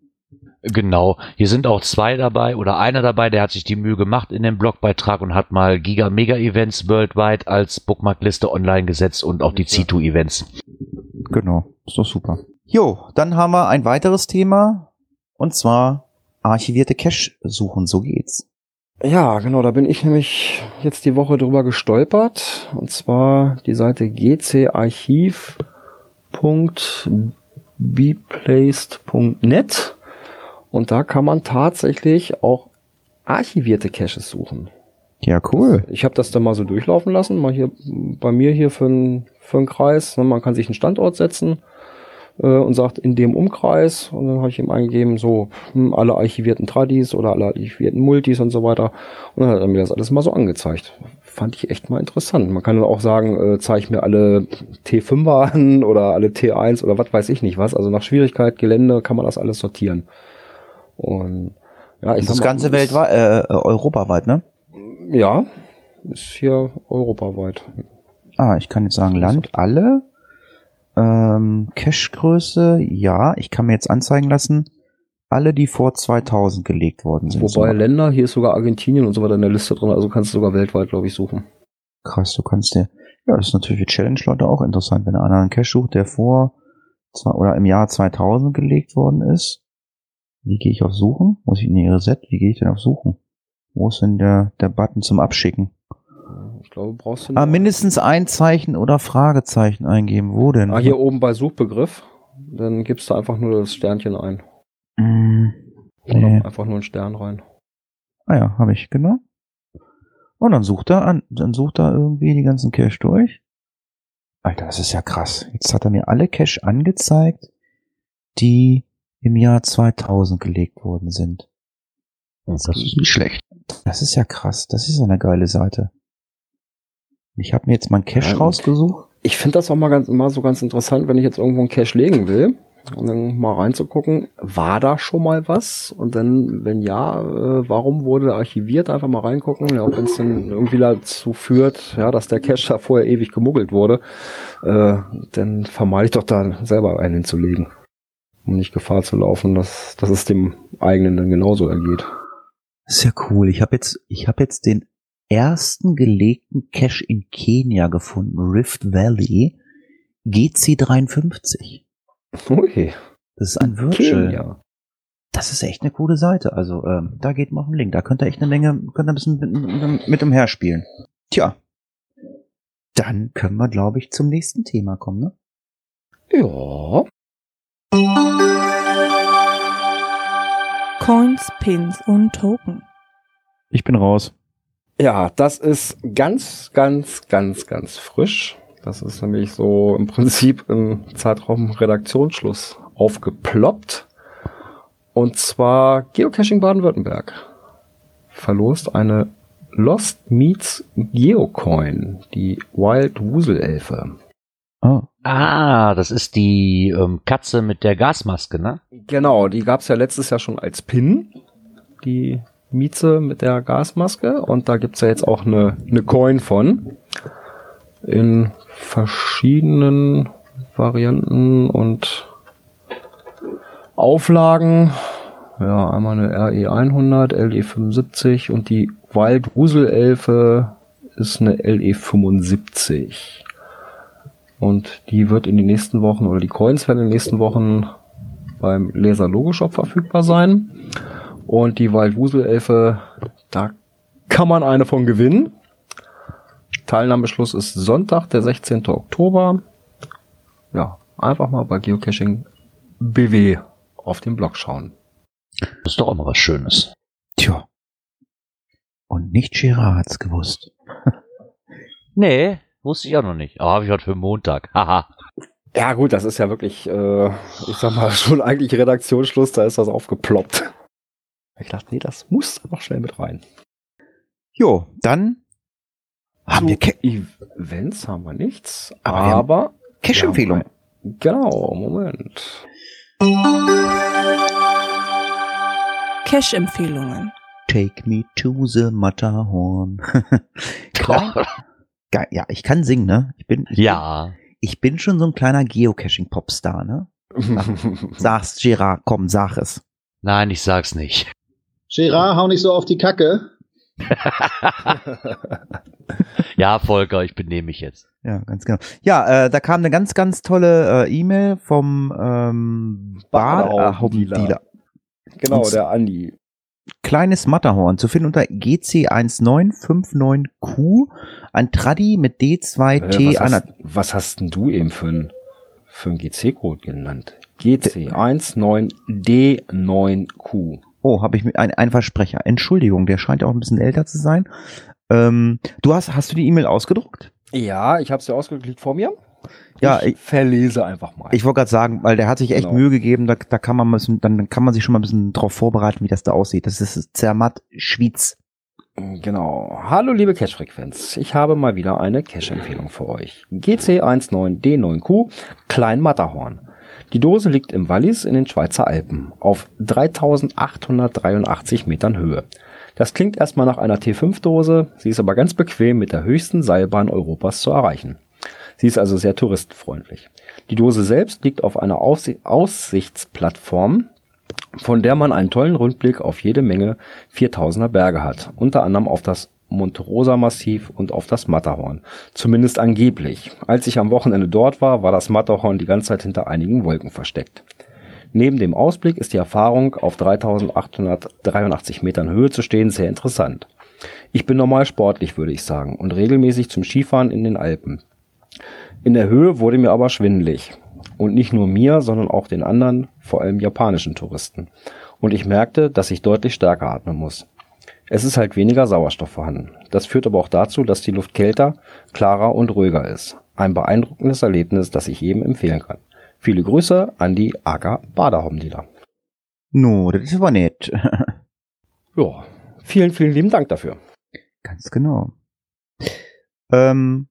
Genau. Hier sind auch zwei dabei oder einer dabei, der hat sich die Mühe gemacht in dem Blogbeitrag und hat mal Giga Mega Events worldwide als Bookmarkliste online gesetzt und auch die Citu Events. Genau, ist doch super. Jo, dann haben wir ein weiteres Thema und zwar archivierte Cache suchen. So geht's. Ja, genau, da bin ich nämlich jetzt die Woche drüber gestolpert. Und zwar die Seite gcarchiv.beplaced.net. Und da kann man tatsächlich auch archivierte Caches suchen. Ja, cool. Ich habe das dann mal so durchlaufen lassen, mal hier bei mir hier für einen für einen Kreis. Ne, Man kann sich einen Standort setzen und sagt in dem Umkreis. Und dann habe ich ihm eingegeben, so hm, alle archivierten Tradis oder alle archivierten Multis und so weiter. Und dann hat er mir das alles mal so angezeigt. Fand ich echt mal interessant. Man kann dann auch sagen, äh, zeige mir alle T5er an oder alle T1 oder was weiß ich nicht was. Also nach Schwierigkeit, Gelände kann man das alles sortieren. Und ja, ich das sag mal, Ganze es- weltweit, äh, äh, europaweit, ne? Ja, ist hier europaweit. Ah, ich kann jetzt sagen Land, alle. Ähm, Cache-Größe, ja. Ich kann mir jetzt anzeigen lassen, alle, die vor 2000 gelegt worden sind. Wobei So, Länder, hier ist sogar Argentinien und so weiter in der Liste drin, also kannst du sogar weltweit, glaube ich, suchen. krass, du kannst dir. Ja, das ist natürlich für Challenge-Leute auch interessant, wenn einer einen Cache sucht, der vor zwei, oder im Jahr 2000 gelegt worden ist. Wie gehe ich auf Suchen? Muss ich in die Reset? Wie gehe ich denn auf Suchen? Wo ist denn der, der Button zum Abschicken? Ich glaube, brauchst du Ah, mindestens ein Zeichen oder Fragezeichen eingeben. Wo denn? Ah, hier oben bei Suchbegriff, dann gibst du einfach nur das Sternchen ein. Mm, Oder nee. einfach nur einen Stern rein. Ah ja, habe ich, genau. Und dann sucht er an, dann sucht er irgendwie die ganzen Cache durch. Alter, das ist ja krass. Jetzt hat er mir alle Cache angezeigt, die im Jahr 2000 gelegt worden sind. Das ist nicht schlecht. Das ist ja krass. Das ist ja eine geile Seite. Ich habe mir jetzt mal einen Cache Ja, rausgesucht. Ich finde das auch mal, ganz, mal so ganz interessant, wenn ich jetzt irgendwo einen Cache legen will, und dann mal reinzugucken, war da schon mal was? Und dann, wenn ja, äh, warum wurde archiviert? Einfach mal reingucken, ja, auch wenn es dann irgendwie dazu führt, ja, dass der Cache da vorher ewig gemuggelt wurde, äh, dann vermeide ich doch da selber einen hinzulegen. Um nicht Gefahr zu laufen, dass, dass es dem eigenen dann genauso ergeht. Ist ja cool. Ich habe jetzt, ich habe jetzt den ersten gelegten Cache in Kenia gefunden, Rift Valley, GC53. Ui, Das ist ein Virtual. Kenia. Das ist echt eine coole Seite. Also ähm, da geht mal auf den Link. Da könnt ihr echt eine Menge, könnt ihr ein bisschen mit, mit, mit umherspielen. Tja, dann können wir, glaube ich, zum nächsten Thema kommen. Ne? Ja. Coins, Pins und Token. Ich bin raus. Ja, das ist ganz, ganz, ganz, ganz frisch. Das ist nämlich so im Prinzip im Zeitraum Redaktionsschluss aufgeploppt. Und zwar Geocaching Baden-Württemberg verlost eine Lost Meets Geocoin, die Wild Wuselelfe. Oh. Ah, das ist die ähm, Katze mit der Gasmaske, ne? Genau, die gab's ja letztes Jahr schon als Pin, die Mieze mit der Gasmaske. Und da gibt's ja jetzt auch eine, eine Coin von. In verschiedenen Varianten und Auflagen. Ja, einmal eine RE 100, LE 75 und die Wild Wuselelfe ist eine LE 75. Und die wird in den nächsten Wochen, oder die Coins werden in den nächsten Wochen beim Laser Logo Shop verfügbar sein. Und die Wild Wuselelfe, da kann man eine von gewinnen. Teilnahmeschluss ist Sonntag, der 16. Oktober. Ja, einfach mal bei Geocaching BW auf dem Blog schauen. Das ist doch auch mal was Schönes. Tja. Und nicht Girard hat's gewusst. Nee, wusste ich auch noch nicht. Aber habe ich heute für Montag. Haha. Ja gut, das ist ja wirklich, äh, ich sag mal, schon eigentlich Redaktionsschluss, da ist das aufgeploppt. Ich dachte, nee, das muss noch schnell mit rein. Jo, dann haben wir Ca Events haben wir nichts, Aber aber Cache-Empfehlung. Ja, Genau, Moment. Cache-Empfehlungen. Take me to the Matterhorn. Klar. Geil. Ja, ich kann singen, ne? Ich bin, ich Ja. Bin, ich bin schon so ein kleiner Geocaching-Popstar, ne? Sag's, Gerard, komm, sag es. Nein, ich sag's nicht. Gerard, hau nicht so auf die Kacke. Ja, Volker, ich benehme mich jetzt. Ja, ganz genau. Ja, äh, da kam eine ganz, ganz tolle äh, E-Mail vom ähm, Badehaubendealer. Genau, Und- der Andi. Kleines Matterhorn zu finden unter GC1959Q, ein Traddy mit D2T Äh, was, einer. hast, was hast denn du eben für ein, für ein GC-Code genannt? GC19D9Q. Oh, habe ich mit ein, ein Versprecher. Entschuldigung, der scheint ja auch ein bisschen älter zu sein. Ähm, du hast, hast du die E-Mail ausgedruckt? Ja, ich habe es ja ausgedruckt, vor mir. Ja, ich ich- verlese einfach mal. Ich wollte gerade sagen, weil der hat sich echt Genau. Mühe gegeben, da, da kann man bisschen, dann kann man sich schon mal ein bisschen drauf vorbereiten, wie das da aussieht. Das ist Zermatt Schwyz. Genau. Hallo liebe Cache-Frequenz. Ich habe mal wieder eine Cache-Empfehlung für euch. GC19D9Q Klein Matterhorn. Die Dose liegt im Wallis in den Schweizer Alpen auf 3883 Metern Höhe. Das klingt erstmal nach einer T5-Dose, sie ist aber ganz bequem mit der höchsten Seilbahn Europas zu erreichen. Sie ist also sehr touristenfreundlich. Die Dose selbst liegt auf einer Aufsi Aussichtsplattform, von der man einen tollen Rundblick auf jede Menge 4000er Berge hat, unter anderem auf das Monte Rosa Massiv und auf das Matterhorn. Zumindest angeblich. Als ich am Wochenende dort war, war das Matterhorn die ganze Zeit hinter einigen Wolken versteckt. Neben dem Ausblick ist die Erfahrung, auf 3883 Metern Höhe zu stehen, sehr interessant. Ich bin normal sportlich, würde ich sagen, und regelmäßig zum Skifahren in den Alpen. In der Höhe wurde mir aber schwindelig. Und nicht nur mir, sondern auch den anderen, vor allem japanischen Touristen. Und ich merkte, dass ich deutlich stärker atmen muss. Es ist halt weniger Sauerstoff vorhanden. Das führt aber auch dazu, dass die Luft kälter, klarer und ruhiger ist. Ein beeindruckendes Erlebnis, das ich jedem empfehlen kann. Viele Grüße an die AK Badehaubendealer. No, das ist aber nett. Ja, vielen, vielen lieben Dank dafür. Ganz genau. Ähm,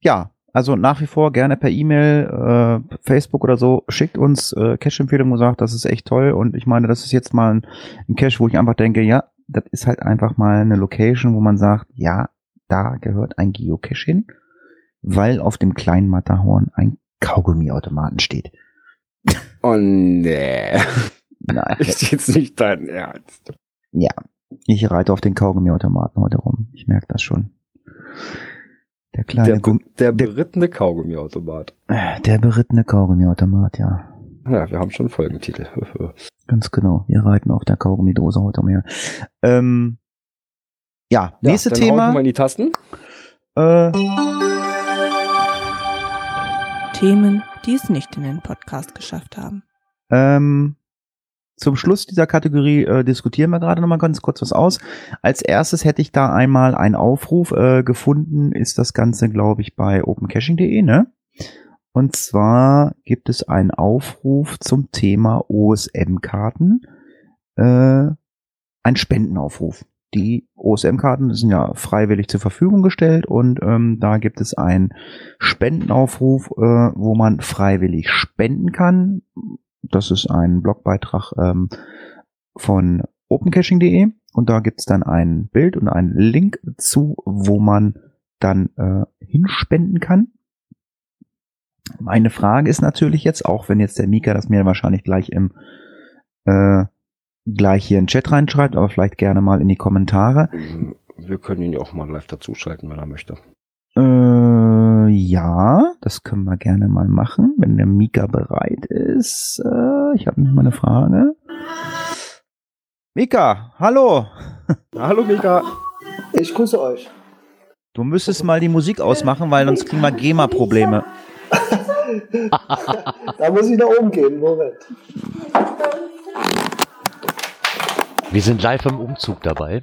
ja, also nach wie vor gerne per E-Mail, äh, Facebook oder so, schickt uns äh, Cache-Empfehlungen und sagt, das ist echt toll. Und ich meine, das ist jetzt mal ein, ein Cache, wo ich einfach denke, ja, das ist halt einfach mal eine Location, wo man sagt, ja, da gehört ein Geocache hin, weil auf dem kleinen Matterhorn ein Kaugummiautomaten steht. Oh nee, Nein, ist jetzt nicht dein Ernst. ja, ich reite auf den Kaugummiautomaten heute rum. Ich merke das schon. Der kleine, Der, Gum der berittene Kaugummiautomat. der berittene Kaugummiautomat, ja. Ja, wir haben schon einen Folgentitel. Ganz genau. Wir reiten auf der Kaugummidose heute umher. Ähm, ja, Ja, nächste dann Thema. mal in die Tasten. Äh, Themen, die es nicht in den Podcast geschafft haben. ähm, zum Schluss dieser Kategorie äh, diskutieren wir gerade noch mal ganz kurz was aus. Als erstes hätte ich da einmal einen Aufruf äh, gefunden, ist das Ganze, glaube ich, bei opencaching.de, ne? Und zwar gibt es einen Aufruf zum Thema OSM-Karten, äh, ein Spendenaufruf. Die OSM-Karten sind ja freiwillig zur Verfügung gestellt und ähm, da gibt es einen Spendenaufruf, äh, wo man freiwillig spenden kann. Das ist ein Blogbeitrag ähm, von opencaching.de und da gibt es dann ein Bild und einen Link zu, wo man dann äh, hinspenden kann. Meine Frage ist natürlich jetzt, auch wenn jetzt der Mika das mir wahrscheinlich gleich im äh, gleich hier in den Chat reinschreibt, aber vielleicht gerne mal in die Kommentare. Wir können ihn ja auch mal live dazuschalten, wenn er möchte. Äh, ja, das können wir gerne mal machen, wenn der Mika bereit ist. Äh, ich habe noch mal eine Frage. Mika, hallo. Hallo Mika. Ich grüße euch. Du müsstest mal die Musik ausmachen, weil sonst kriegen wir GEMA-Probleme. Da muss ich nach oben gehen. Moment. Wir sind live im Umzug dabei.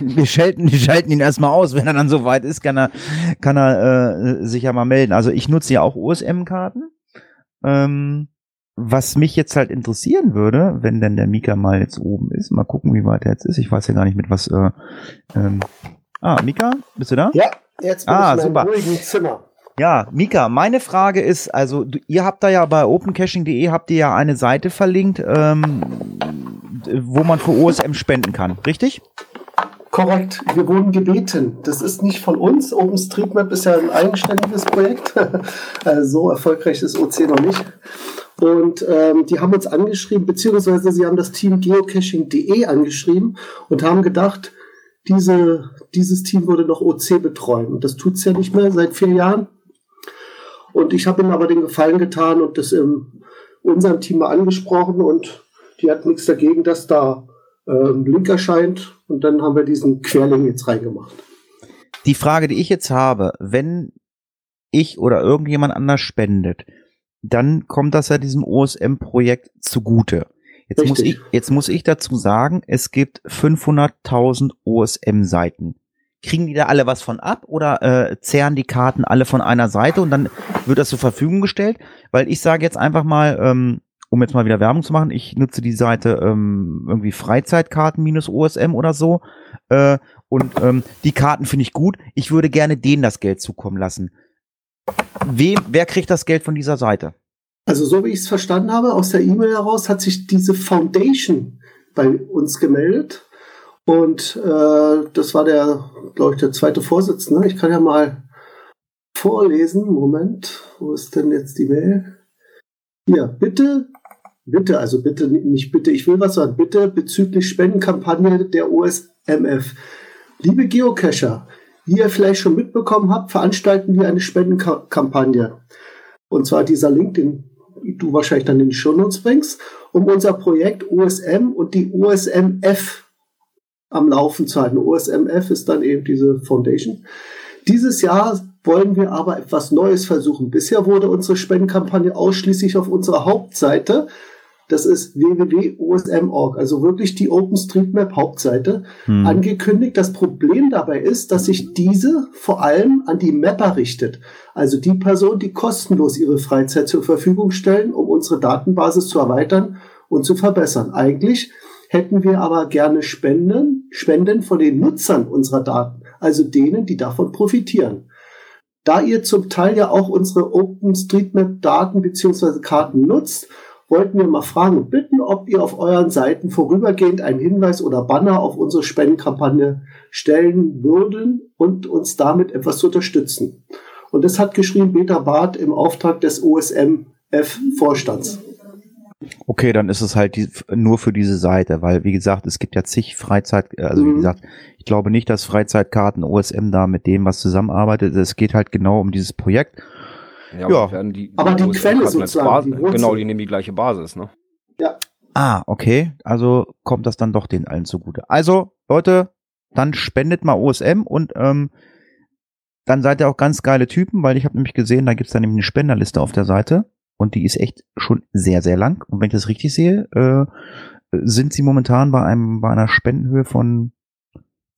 Wir schalten, wir schalten ihn erstmal aus. Wenn er dann soweit ist, kann er, kann er äh, sich ja mal melden. Also ich nutze ja auch OSM-Karten. Ähm, was mich jetzt halt interessieren würde, wenn denn der Mika mal jetzt oben ist, mal gucken, wie weit er jetzt ist. Ich weiß ja gar nicht mit was. Äh, ähm, ah, Mika, bist du da? Ja, jetzt bin Ah, ich in super. einem ruhigen Zimmer. Ja, Mika, meine Frage ist, also ihr habt da ja bei opencaching.de habt ihr ja eine Seite verlinkt, ähm, wo man für OSM spenden kann, richtig? Korrekt, wir wurden gebeten. Das ist nicht von uns. OpenStreetMap ist ja ein eigenständiges Projekt. Äh, so erfolgreich ist OC noch nicht. Und ähm, die haben uns angeschrieben, beziehungsweise sie haben das Team geocaching.de angeschrieben und haben gedacht, diese, dieses Team würde noch OC betreuen. Und das tut's ja nicht mehr seit vier Jahren. Und ich habe ihnen aber den Gefallen getan und das in unserem Team mal angesprochen und die hat nichts dagegen, dass da ähm, Link erscheint und dann haben wir diesen Querlink jetzt reingemacht. Die Frage, die ich jetzt habe, wenn ich oder irgendjemand anders spendet, dann kommt das ja diesem OSM-Projekt zugute. Jetzt muss, ich, jetzt muss ich dazu sagen, es gibt 500.000 OSM-Seiten. Kriegen die da alle was von ab oder äh, zehren die Karten alle von einer Seite und dann wird das zur Verfügung gestellt? Weil ich sage jetzt einfach mal, ähm, um jetzt mal wieder Werbung zu machen, ich nutze die Seite ähm, irgendwie Freizeitkarten minus OSM oder so. Äh, und ähm, die Karten finde ich gut. Ich würde gerne denen das Geld zukommen lassen. Wem, wer kriegt das Geld von dieser Seite? Also so wie ich es verstanden habe, aus der E-Mail heraus hat sich diese Foundation bei uns gemeldet. Und äh, das war der, glaube ich, der zweite Vorsitzende. Ich kann ja mal vorlesen. Moment, wo ist denn jetzt die Mail? Hier, bitte, bitte, also bitte, nicht bitte, ich will was sagen, bitte bezüglich Spendenkampagne der OSMF. Liebe Geocacher, wie ihr vielleicht schon mitbekommen habt, veranstalten wir eine Spendenkampagne. Und zwar dieser Link, den du wahrscheinlich dann in die Shownotes bringst, um unser Projekt OSM und die OSMF am Laufen zu halten. OSMF ist dann eben diese Foundation. Dieses Jahr wollen wir aber etwas Neues versuchen. Bisher wurde unsere Spendenkampagne ausschließlich auf unserer Hauptseite, das ist www.osm.org, also wirklich die OpenStreetMap Hauptseite, Hm. angekündigt. Das Problem dabei ist, dass sich diese vor allem an die Mapper richtet. Also die Personen, die kostenlos ihre Freizeit zur Verfügung stellen, um unsere Datenbasis zu erweitern und zu verbessern. Eigentlich hätten wir aber gerne Spenden, Spenden von den Nutzern unserer Daten, also denen, die davon profitieren. Da ihr zum Teil ja auch unsere OpenStreetMap-Daten beziehungsweise Karten nutzt, wollten wir mal fragen und bitten, ob ihr auf euren Seiten vorübergehend einen Hinweis oder Banner auf unsere Spendenkampagne stellen würden und uns damit etwas zu unterstützen. Und das hat geschrieben Peter Barth im Auftrag des OSMF-Vorstands. Okay, dann ist es halt die, nur für diese Seite, weil wie gesagt, es gibt ja zig Freizeit, äh, also wie Mhm. gesagt, ich glaube nicht, dass Freizeitkarten OSM da mit dem was zusammenarbeitet. Es geht halt genau um dieses Projekt. Ja, Ja. die, Aber die OSM Quelle sozusagen, Basis- die. Genau, die nehmen die gleiche Basis, ne? Ah, okay, also kommt das dann doch den allen zugute. Also Leute, dann spendet mal OSM und ähm, dann seid ihr auch ganz geile Typen, weil ich habe nämlich gesehen, da gibt's dann nämlich eine Spenderliste auf der Seite und die ist echt schon sehr, sehr lang. Und wenn ich das richtig sehe, äh, sind sie momentan bei einem bei einer Spendenhöhe von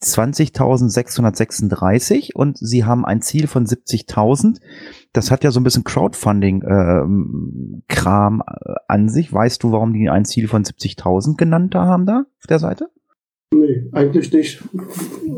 20.636 und sie haben ein Ziel von 70.000. Das hat ja so ein bisschen Crowdfunding-Kram äh, an sich. Weißt du, warum die ein Ziel von 70.000 genannt haben da auf der Seite? Nee, eigentlich nicht.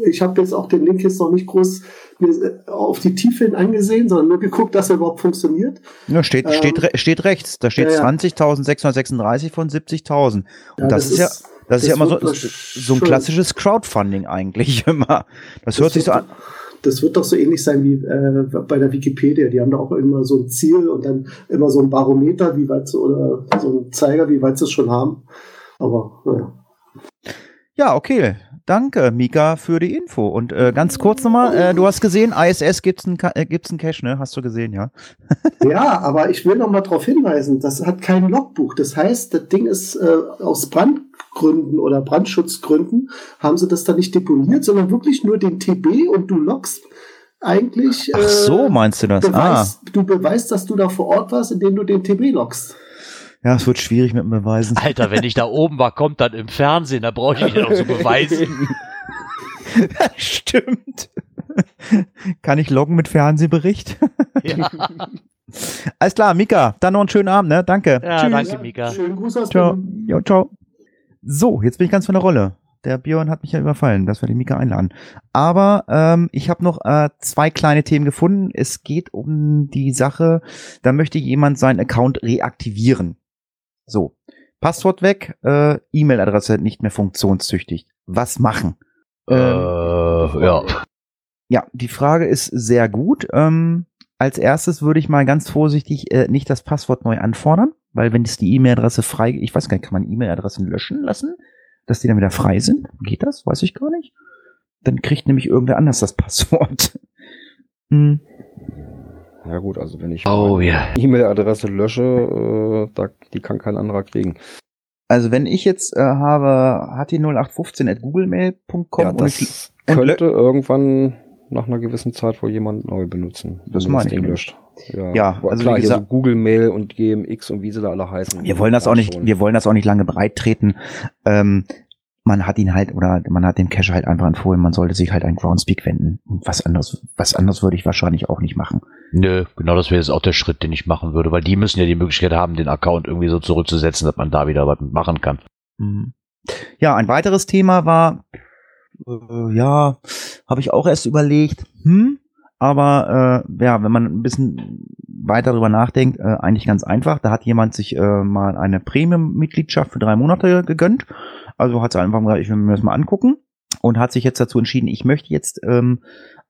Ich habe jetzt auch den Link jetzt noch nicht groß mir auf die Tiefe hin angesehen, sondern nur geguckt, dass er überhaupt funktioniert. Ja, steht, Ähm, steht, re- steht rechts. Da steht ja, ja. 20.636 von 70.000. Und Ja, das, ist ja, das ist ja immer so, so ein klassisches Crowdfunding eigentlich immer. Das, hört sich so an. Das wird doch so ähnlich sein wie äh, bei der Wikipedia. Die haben da auch immer so ein Ziel und dann immer so ein Barometer, wie weit sie, oder so ein Zeiger, wie weit sie es schon haben. Aber naja. Ja, okay. Danke, Mika, für die Info. Und äh, ganz kurz nochmal, äh, du hast gesehen, ISS gibt's einen äh, gibt's einen Cache, ne? Hast du gesehen, ja? Ja, aber ich will noch mal darauf hinweisen, das hat kein Logbuch. Das heißt, das Ding ist äh, aus Brandgründen oder Brandschutzgründen haben sie das da nicht deponiert, sondern wirklich nur den TB und du loggst eigentlich. Ach so, meinst du das? Ah, beweist, Du beweist, dass du da vor Ort warst, indem du den TB loggst. Ja, es wird schwierig mit dem Beweisen. Alter, wenn ich da oben war, kommt dann im Fernsehen, da brauche ich nicht noch so beweisen. Stimmt. Kann ich loggen mit Fernsehbericht? Ja, Alles klar, Mika, dann noch einen schönen Abend, ne? Danke. ja danke, Mika. Schönen Gruß aus Ciao. Berlin. Jo, ciao. So, jetzt bin ich ganz von der Rolle. Der Björn hat mich ja überfallen, dass wir den Mika einladen. Aber ähm, ich habe noch äh, zwei kleine Themen gefunden. Es geht um die Sache, da möchte jemand seinen Account reaktivieren. So, Passwort weg, äh, E-Mail-Adresse nicht mehr funktionstüchtig. Was machen? Äh, Ähm, ja. Ja, die Frage ist sehr gut. Ähm, als erstes würde ich mal ganz vorsichtig äh, nicht das Passwort neu anfordern, weil wenn es die E-Mail-Adresse frei, ich weiß gar nicht, kann man E-Mail-Adressen löschen lassen, dass die dann wieder frei sind? Geht das? Weiß ich gar nicht. Dann kriegt nämlich irgendwer anders das Passwort. Hm. Ja gut, also wenn ich Oh ja. E-Mail-Adresse lösche, äh, da, die kann kein anderer kriegen. Also wenn ich jetzt äh, habe ht0815 at googlemail.com Ja, und ich, das und könnte irgendwann nach einer gewissen Zeit wohl jemand neu benutzen. Das meine ich Ding löscht. Ja, Ja, aber also klar, wie hier so gesagt- Google Mail und GMX und wie sie da alle heißen. wir wollen das auch nicht, schon. wir wollen das auch nicht lange breit treten. Ähm, man hat ihn halt oder man hat dem Cache halt einfach empfohlen, man sollte sich halt an Groundspeak wenden. Und was anderes, was anderes würde ich wahrscheinlich auch nicht machen. Nö, genau das wäre jetzt auch der Schritt, den ich machen würde, weil die müssen ja die Möglichkeit haben, den Account irgendwie so zurückzusetzen, dass man da wieder was machen kann. Mhm. Ja, ein weiteres Thema war, äh, ja, habe ich auch erst überlegt, hm, aber äh, ja, wenn man ein bisschen weiter darüber nachdenkt, äh, eigentlich ganz einfach. Da hat jemand sich äh, mal eine Premium-Mitgliedschaft für drei Monate gegönnt. Also hat sie einfach gesagt, ich will mir das mal angucken und hat sich jetzt dazu entschieden, ich möchte jetzt ähm,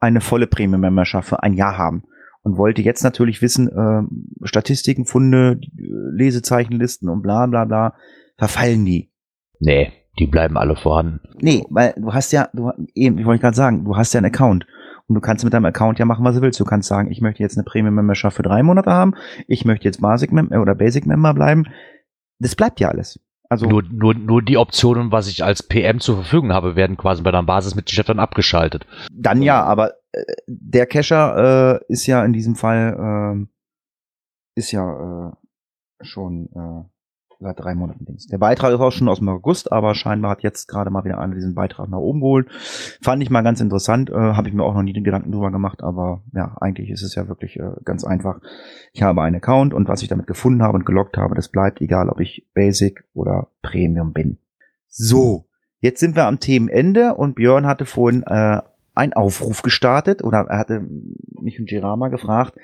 eine volle Premium-Memberschaft für ein Jahr haben und wollte jetzt natürlich wissen, äh, Statistiken, Funde, Lesezeichenlisten und bla bla bla, verfallen die? Nee, die bleiben alle vorhanden. Nee, weil du hast ja, du, eben, ich wollte gerade sagen, du hast ja einen Account. Und du kannst mit deinem Account ja machen, was du willst. Du kannst sagen, ich möchte jetzt eine Premium-Memberschaft für drei Monate haben, ich möchte jetzt Basic Mem oder Basic Member bleiben. Das bleibt ja alles. Also Nur, nur, nur die Optionen, was ich als PM zur Verfügung habe, werden quasi bei der Basismitgliedschaft dann abgeschaltet. dann ja, aber äh, der Cacher äh, ist ja in diesem Fall ähm, ist ja äh, schon äh, seit drei Monaten Dings. Der Beitrag ist auch schon aus dem August, aber scheinbar hat jetzt gerade mal wieder einer diesen Beitrag nach oben geholt. Fand ich mal ganz interessant, äh, habe ich mir auch noch nie den Gedanken drüber gemacht, aber ja, eigentlich ist es ja wirklich äh, ganz einfach. Ich habe einen Account und was ich damit gefunden habe und gelockt habe, das bleibt egal, ob ich Basic oder Premium bin. So, jetzt sind wir am Themenende und Björn hatte vorhin äh, einen Aufruf gestartet oder er hatte mich und Girama gefragt.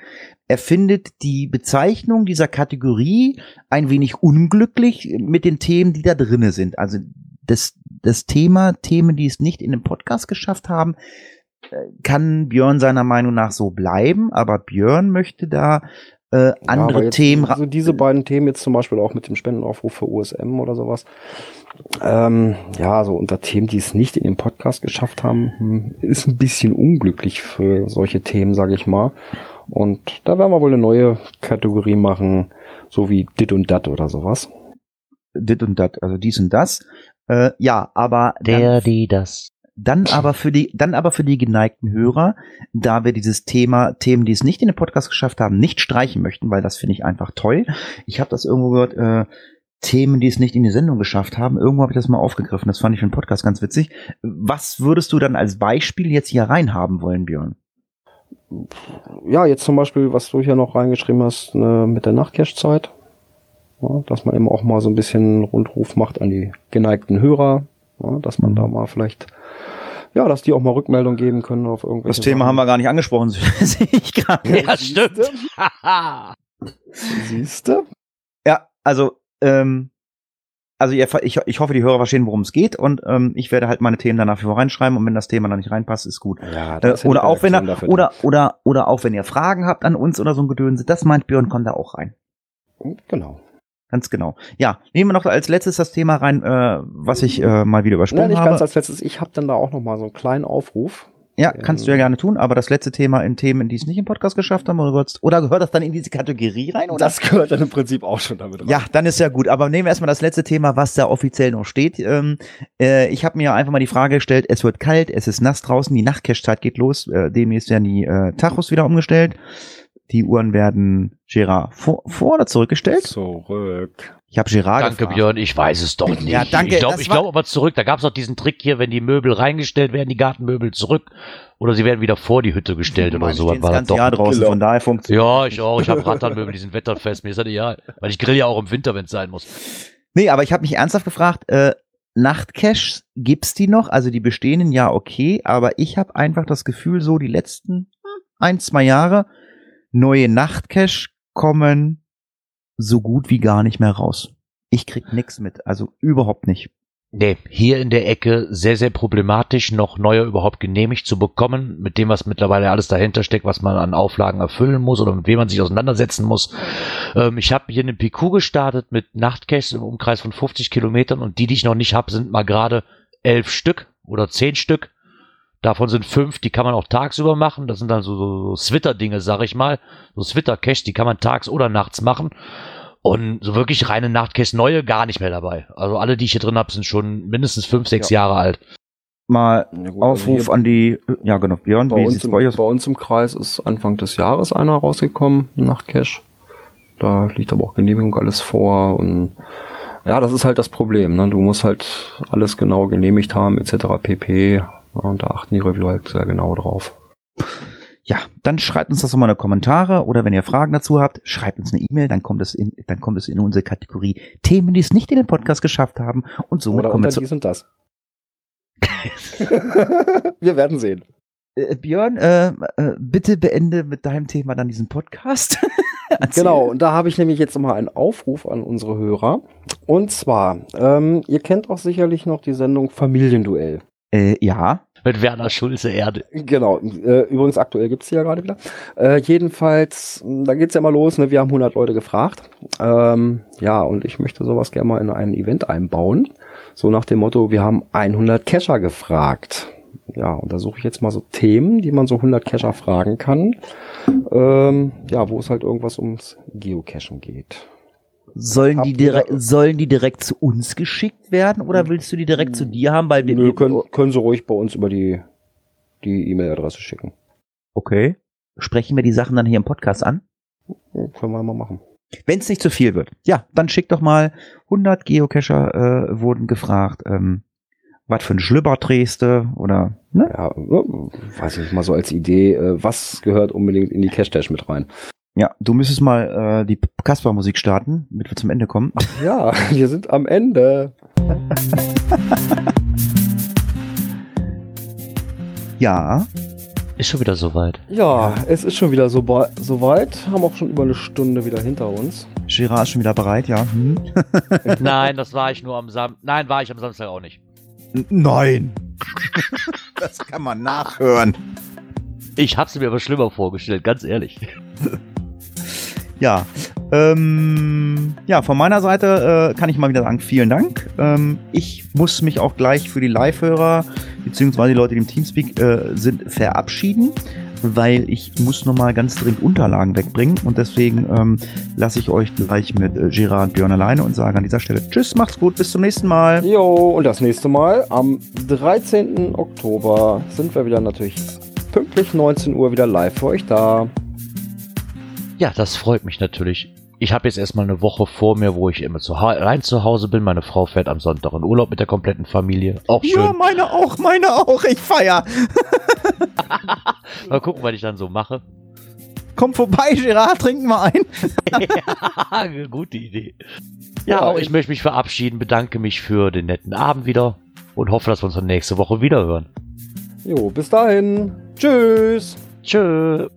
Er findet die Bezeichnung dieser Kategorie ein wenig unglücklich mit den Themen, die da drinne sind. Also das, das Thema, Themen, die es nicht in den Podcast geschafft haben, äh, kann Björn seiner Meinung nach so bleiben, aber Björn möchte da äh, Ja, andere aber jetzt, Themen. Also diese beiden Themen jetzt zum Beispiel auch mit dem Spendenaufruf für USM oder sowas. Ähm, ja, so unter Themen, die es nicht in den Podcast geschafft haben, hm, ist ein bisschen unglücklich für solche Themen, sage ich mal. Und da werden wir wohl eine neue Kategorie machen, so wie dit und dat oder sowas. dit und dat, also dies und das. Äh, ja, aber Der, die, das. Dann aber für die, dann aber für die geneigten Hörer, da wir dieses Thema, Themen, die es nicht in den Podcast geschafft haben, nicht streichen möchten, weil das finde ich einfach toll. Ich habe das irgendwo gehört, äh, Themen, die es nicht in die Sendung geschafft haben. Irgendwo habe ich das mal aufgegriffen. Das fand ich für den Podcast ganz witzig. Was würdest du dann als Beispiel jetzt hier reinhaben wollen, Björn? Ja, jetzt zum Beispiel, was du hier noch reingeschrieben hast, ne, mit der Nachtcache-Zeit. Ja, dass man eben auch mal so ein bisschen Rundruf macht an die geneigten Hörer. Ja, dass man da mal vielleicht, ja, dass die auch mal Rückmeldung geben können auf irgendwelche Das Thema Sachen. haben wir gar nicht angesprochen, sehe ich gerade. Ja, stimmt. Siehste? Ja, also, ähm, also ihr, ich, ich hoffe, die Hörer verstehen, worum es geht und ähm, ich werde halt meine Themen danach für reinschreiben und wenn das Thema dann nicht reinpasst, ist gut. Ja, Äh, oder auch wenn er, dafür oder, oder, oder auch wenn ihr Fragen habt an uns oder so ein Gedönse, das meint Björn, kommt da auch rein. Genau. Ganz genau. Ja, nehmen wir noch als letztes das Thema rein, äh, was ich äh, mal wieder Nein, übersprungen nicht habe. ganz als letztes. Ich habe dann da auch noch mal so einen kleinen Aufruf. ja, kannst du ja gerne tun, aber das letzte Thema in Themen, die es nicht im Podcast geschafft haben, oder, oder gehört das dann in diese Kategorie rein? Oder? Das gehört dann im Prinzip auch schon damit rein. Ja, dann ist ja gut. Aber nehmen wir erstmal das letzte Thema, was da offiziell noch steht. Ähm, äh, ich habe mir einfach mal die Frage gestellt, es wird kalt, es ist nass draußen, die Nachtcache-Zeit geht los, äh, demnächst werden die äh, Tachos wieder umgestellt. Die Uhren werden Gerard vor, vor oder zurückgestellt? Zurück. Ich habe Gerard Danke, gefragt. Björn. Ich weiß es doch nicht. Ja, danke, Ich glaube ich glaub aber zurück. Da gab es doch diesen Trick hier, wenn die Möbel reingestellt werden, die Gartenmöbel zurück. Oder sie werden wieder vor die Hütte gestellt oder Meine so. War das ganze doch. Jahr draußen, Genau. von daher funktioniert Ja, ich auch. Ich habe Rattanmöbel, die sind wetterfest. Mir ist das egal. Weil ich grill ja auch im Winter, wenn es sein muss. Nee, aber ich habe mich ernsthaft gefragt, äh, Nachtcaches, gibt's die noch? Also die bestehenden, ja, okay, aber ich habe einfach das Gefühl, so die letzten hm, ein, zwei Jahre, neue Nachtcache kommen so gut wie gar nicht mehr raus. Ich krieg nix mit, also überhaupt nicht. Nee, hier in der Ecke sehr, sehr problematisch, noch neue überhaupt genehmigt zu bekommen, mit dem, was mittlerweile alles dahinter steckt, was man an Auflagen erfüllen muss oder mit wem man sich auseinandersetzen muss. Ähm, ich habe hier eine PQ gestartet mit Nachtcaches im Umkreis von 50 Kilometern und die, die ich noch nicht habe, sind mal gerade elf Stück oder zehn Stück. Davon sind fünf, die kann man auch tagsüber machen. Das sind dann so, so, so Switter-Dinge, sag ich mal. So Switter-Cache, die kann man tags oder nachts machen. Und so wirklich reine Nachtcaches, neue gar nicht mehr dabei. Also alle, die ich hier drin habe, sind schon mindestens fünf, sechs Jahre alt. Mal Ja, gut, also Aufruf hier an die, ja genau, Björn, bei, wie uns sieht's im, bei euch aus? bei uns im Kreis ist Anfang des Jahres einer rausgekommen, ein Nachtcache. Da liegt aber auch Genehmigung alles vor und ja, das ist halt das Problem. Ne? Du musst halt alles genau genehmigt haben, etc. pp. Und da achten die Reviewer halt sehr genau drauf. Ja, dann schreibt uns das doch mal in die Kommentare oder wenn ihr Fragen dazu habt, schreibt uns eine E-Mail, dann kommt es in, dann kommt es in unsere Kategorie Themen, die es nicht in den Podcast geschafft haben und somit Oder kommen wir zu, dies und das. Wir werden sehen. Äh, Björn, äh, äh, bitte beende mit deinem Thema dann diesen Podcast. Genau, und da habe ich nämlich jetzt mal einen Aufruf an unsere Hörer. Und zwar, ähm, ihr kennt auch sicherlich noch die Sendung Familienduell. Äh, ja. Mit Werner Schulze Erde. Genau, äh, übrigens aktuell gibt's die ja gerade wieder. Äh, jedenfalls, mh, da geht's ja mal los, ne? wir haben 100 Leute gefragt. Ähm, ja, und ich möchte sowas gerne mal in ein Event einbauen. So nach dem Motto, wir haben 100 Cacher gefragt. Ja, und da suche ich jetzt mal so Themen, die man so 100 Cacher fragen kann. Ähm, ja, wo es halt irgendwas ums Geocachen geht. Sollen die, direkt, sollen die direkt zu uns geschickt werden oder willst du die direkt zu dir haben? Weil wir, Nö, können, können Sie ruhig bei uns über die die E-Mail-Adresse schicken. okay. Sprechen wir die Sachen dann hier im Podcast an? Können wir mal machen. Wenn es nicht zu viel wird. Ja, dann schickt doch mal 100 Geocacher äh, wurden gefragt. Ähm, was für ein Schlüpper drehst du? Oder, ne? Ja, äh, weiß ich nicht, mal so als Idee, äh, was gehört unbedingt in die Cache-Dash mit rein? Ja, du müsstest mal äh, die Kasper-Musik starten, damit wir zum Ende kommen. Ja, wir sind am Ende. Ja, Ist schon wieder soweit. Ja, es ist schon wieder so, ba- so weit. Haben auch schon über eine Stunde wieder hinter uns. Girard ist schon wieder bereit, ja. Hm? Nein, das war ich nur am Samstag. Nein, war ich am Samstag auch nicht. Nein. das kann man nachhören. Ich hab's mir aber schlimmer vorgestellt, ganz ehrlich. Ja. Ähm, ja, von meiner Seite äh, kann ich mal wieder sagen, vielen Dank. Ähm, ich muss mich auch gleich für die Live-Hörer, beziehungsweise die Leute, die im Teamspeak äh, sind, verabschieden, weil ich muss nochmal ganz dringend Unterlagen wegbringen und deswegen ähm, lasse ich euch gleich mit äh, Gerard und Björn alleine und sage an dieser Stelle Tschüss, macht's gut, bis zum nächsten Mal. Jo, und das nächste Mal am 13. Oktober sind wir wieder natürlich pünktlich 19 Uhr wieder live für euch da. Ja, das freut mich natürlich. ich habe jetzt erstmal eine Woche vor mir, wo ich immer zu rein zu Hause bin. Meine Frau fährt am Sonntag in Urlaub mit der kompletten Familie. Auch schön. Ja, meine auch, meine auch. Ich feier. Mal gucken, was ich dann so mache. Komm vorbei, Gerard, trinken wir ein. ja, gute Idee. Ja, auch ich möchte mich verabschieden, bedanke mich für den netten Abend wieder und hoffe, dass wir uns dann nächste Woche wieder hören. Jo, bis dahin. Tschüss. Tschö.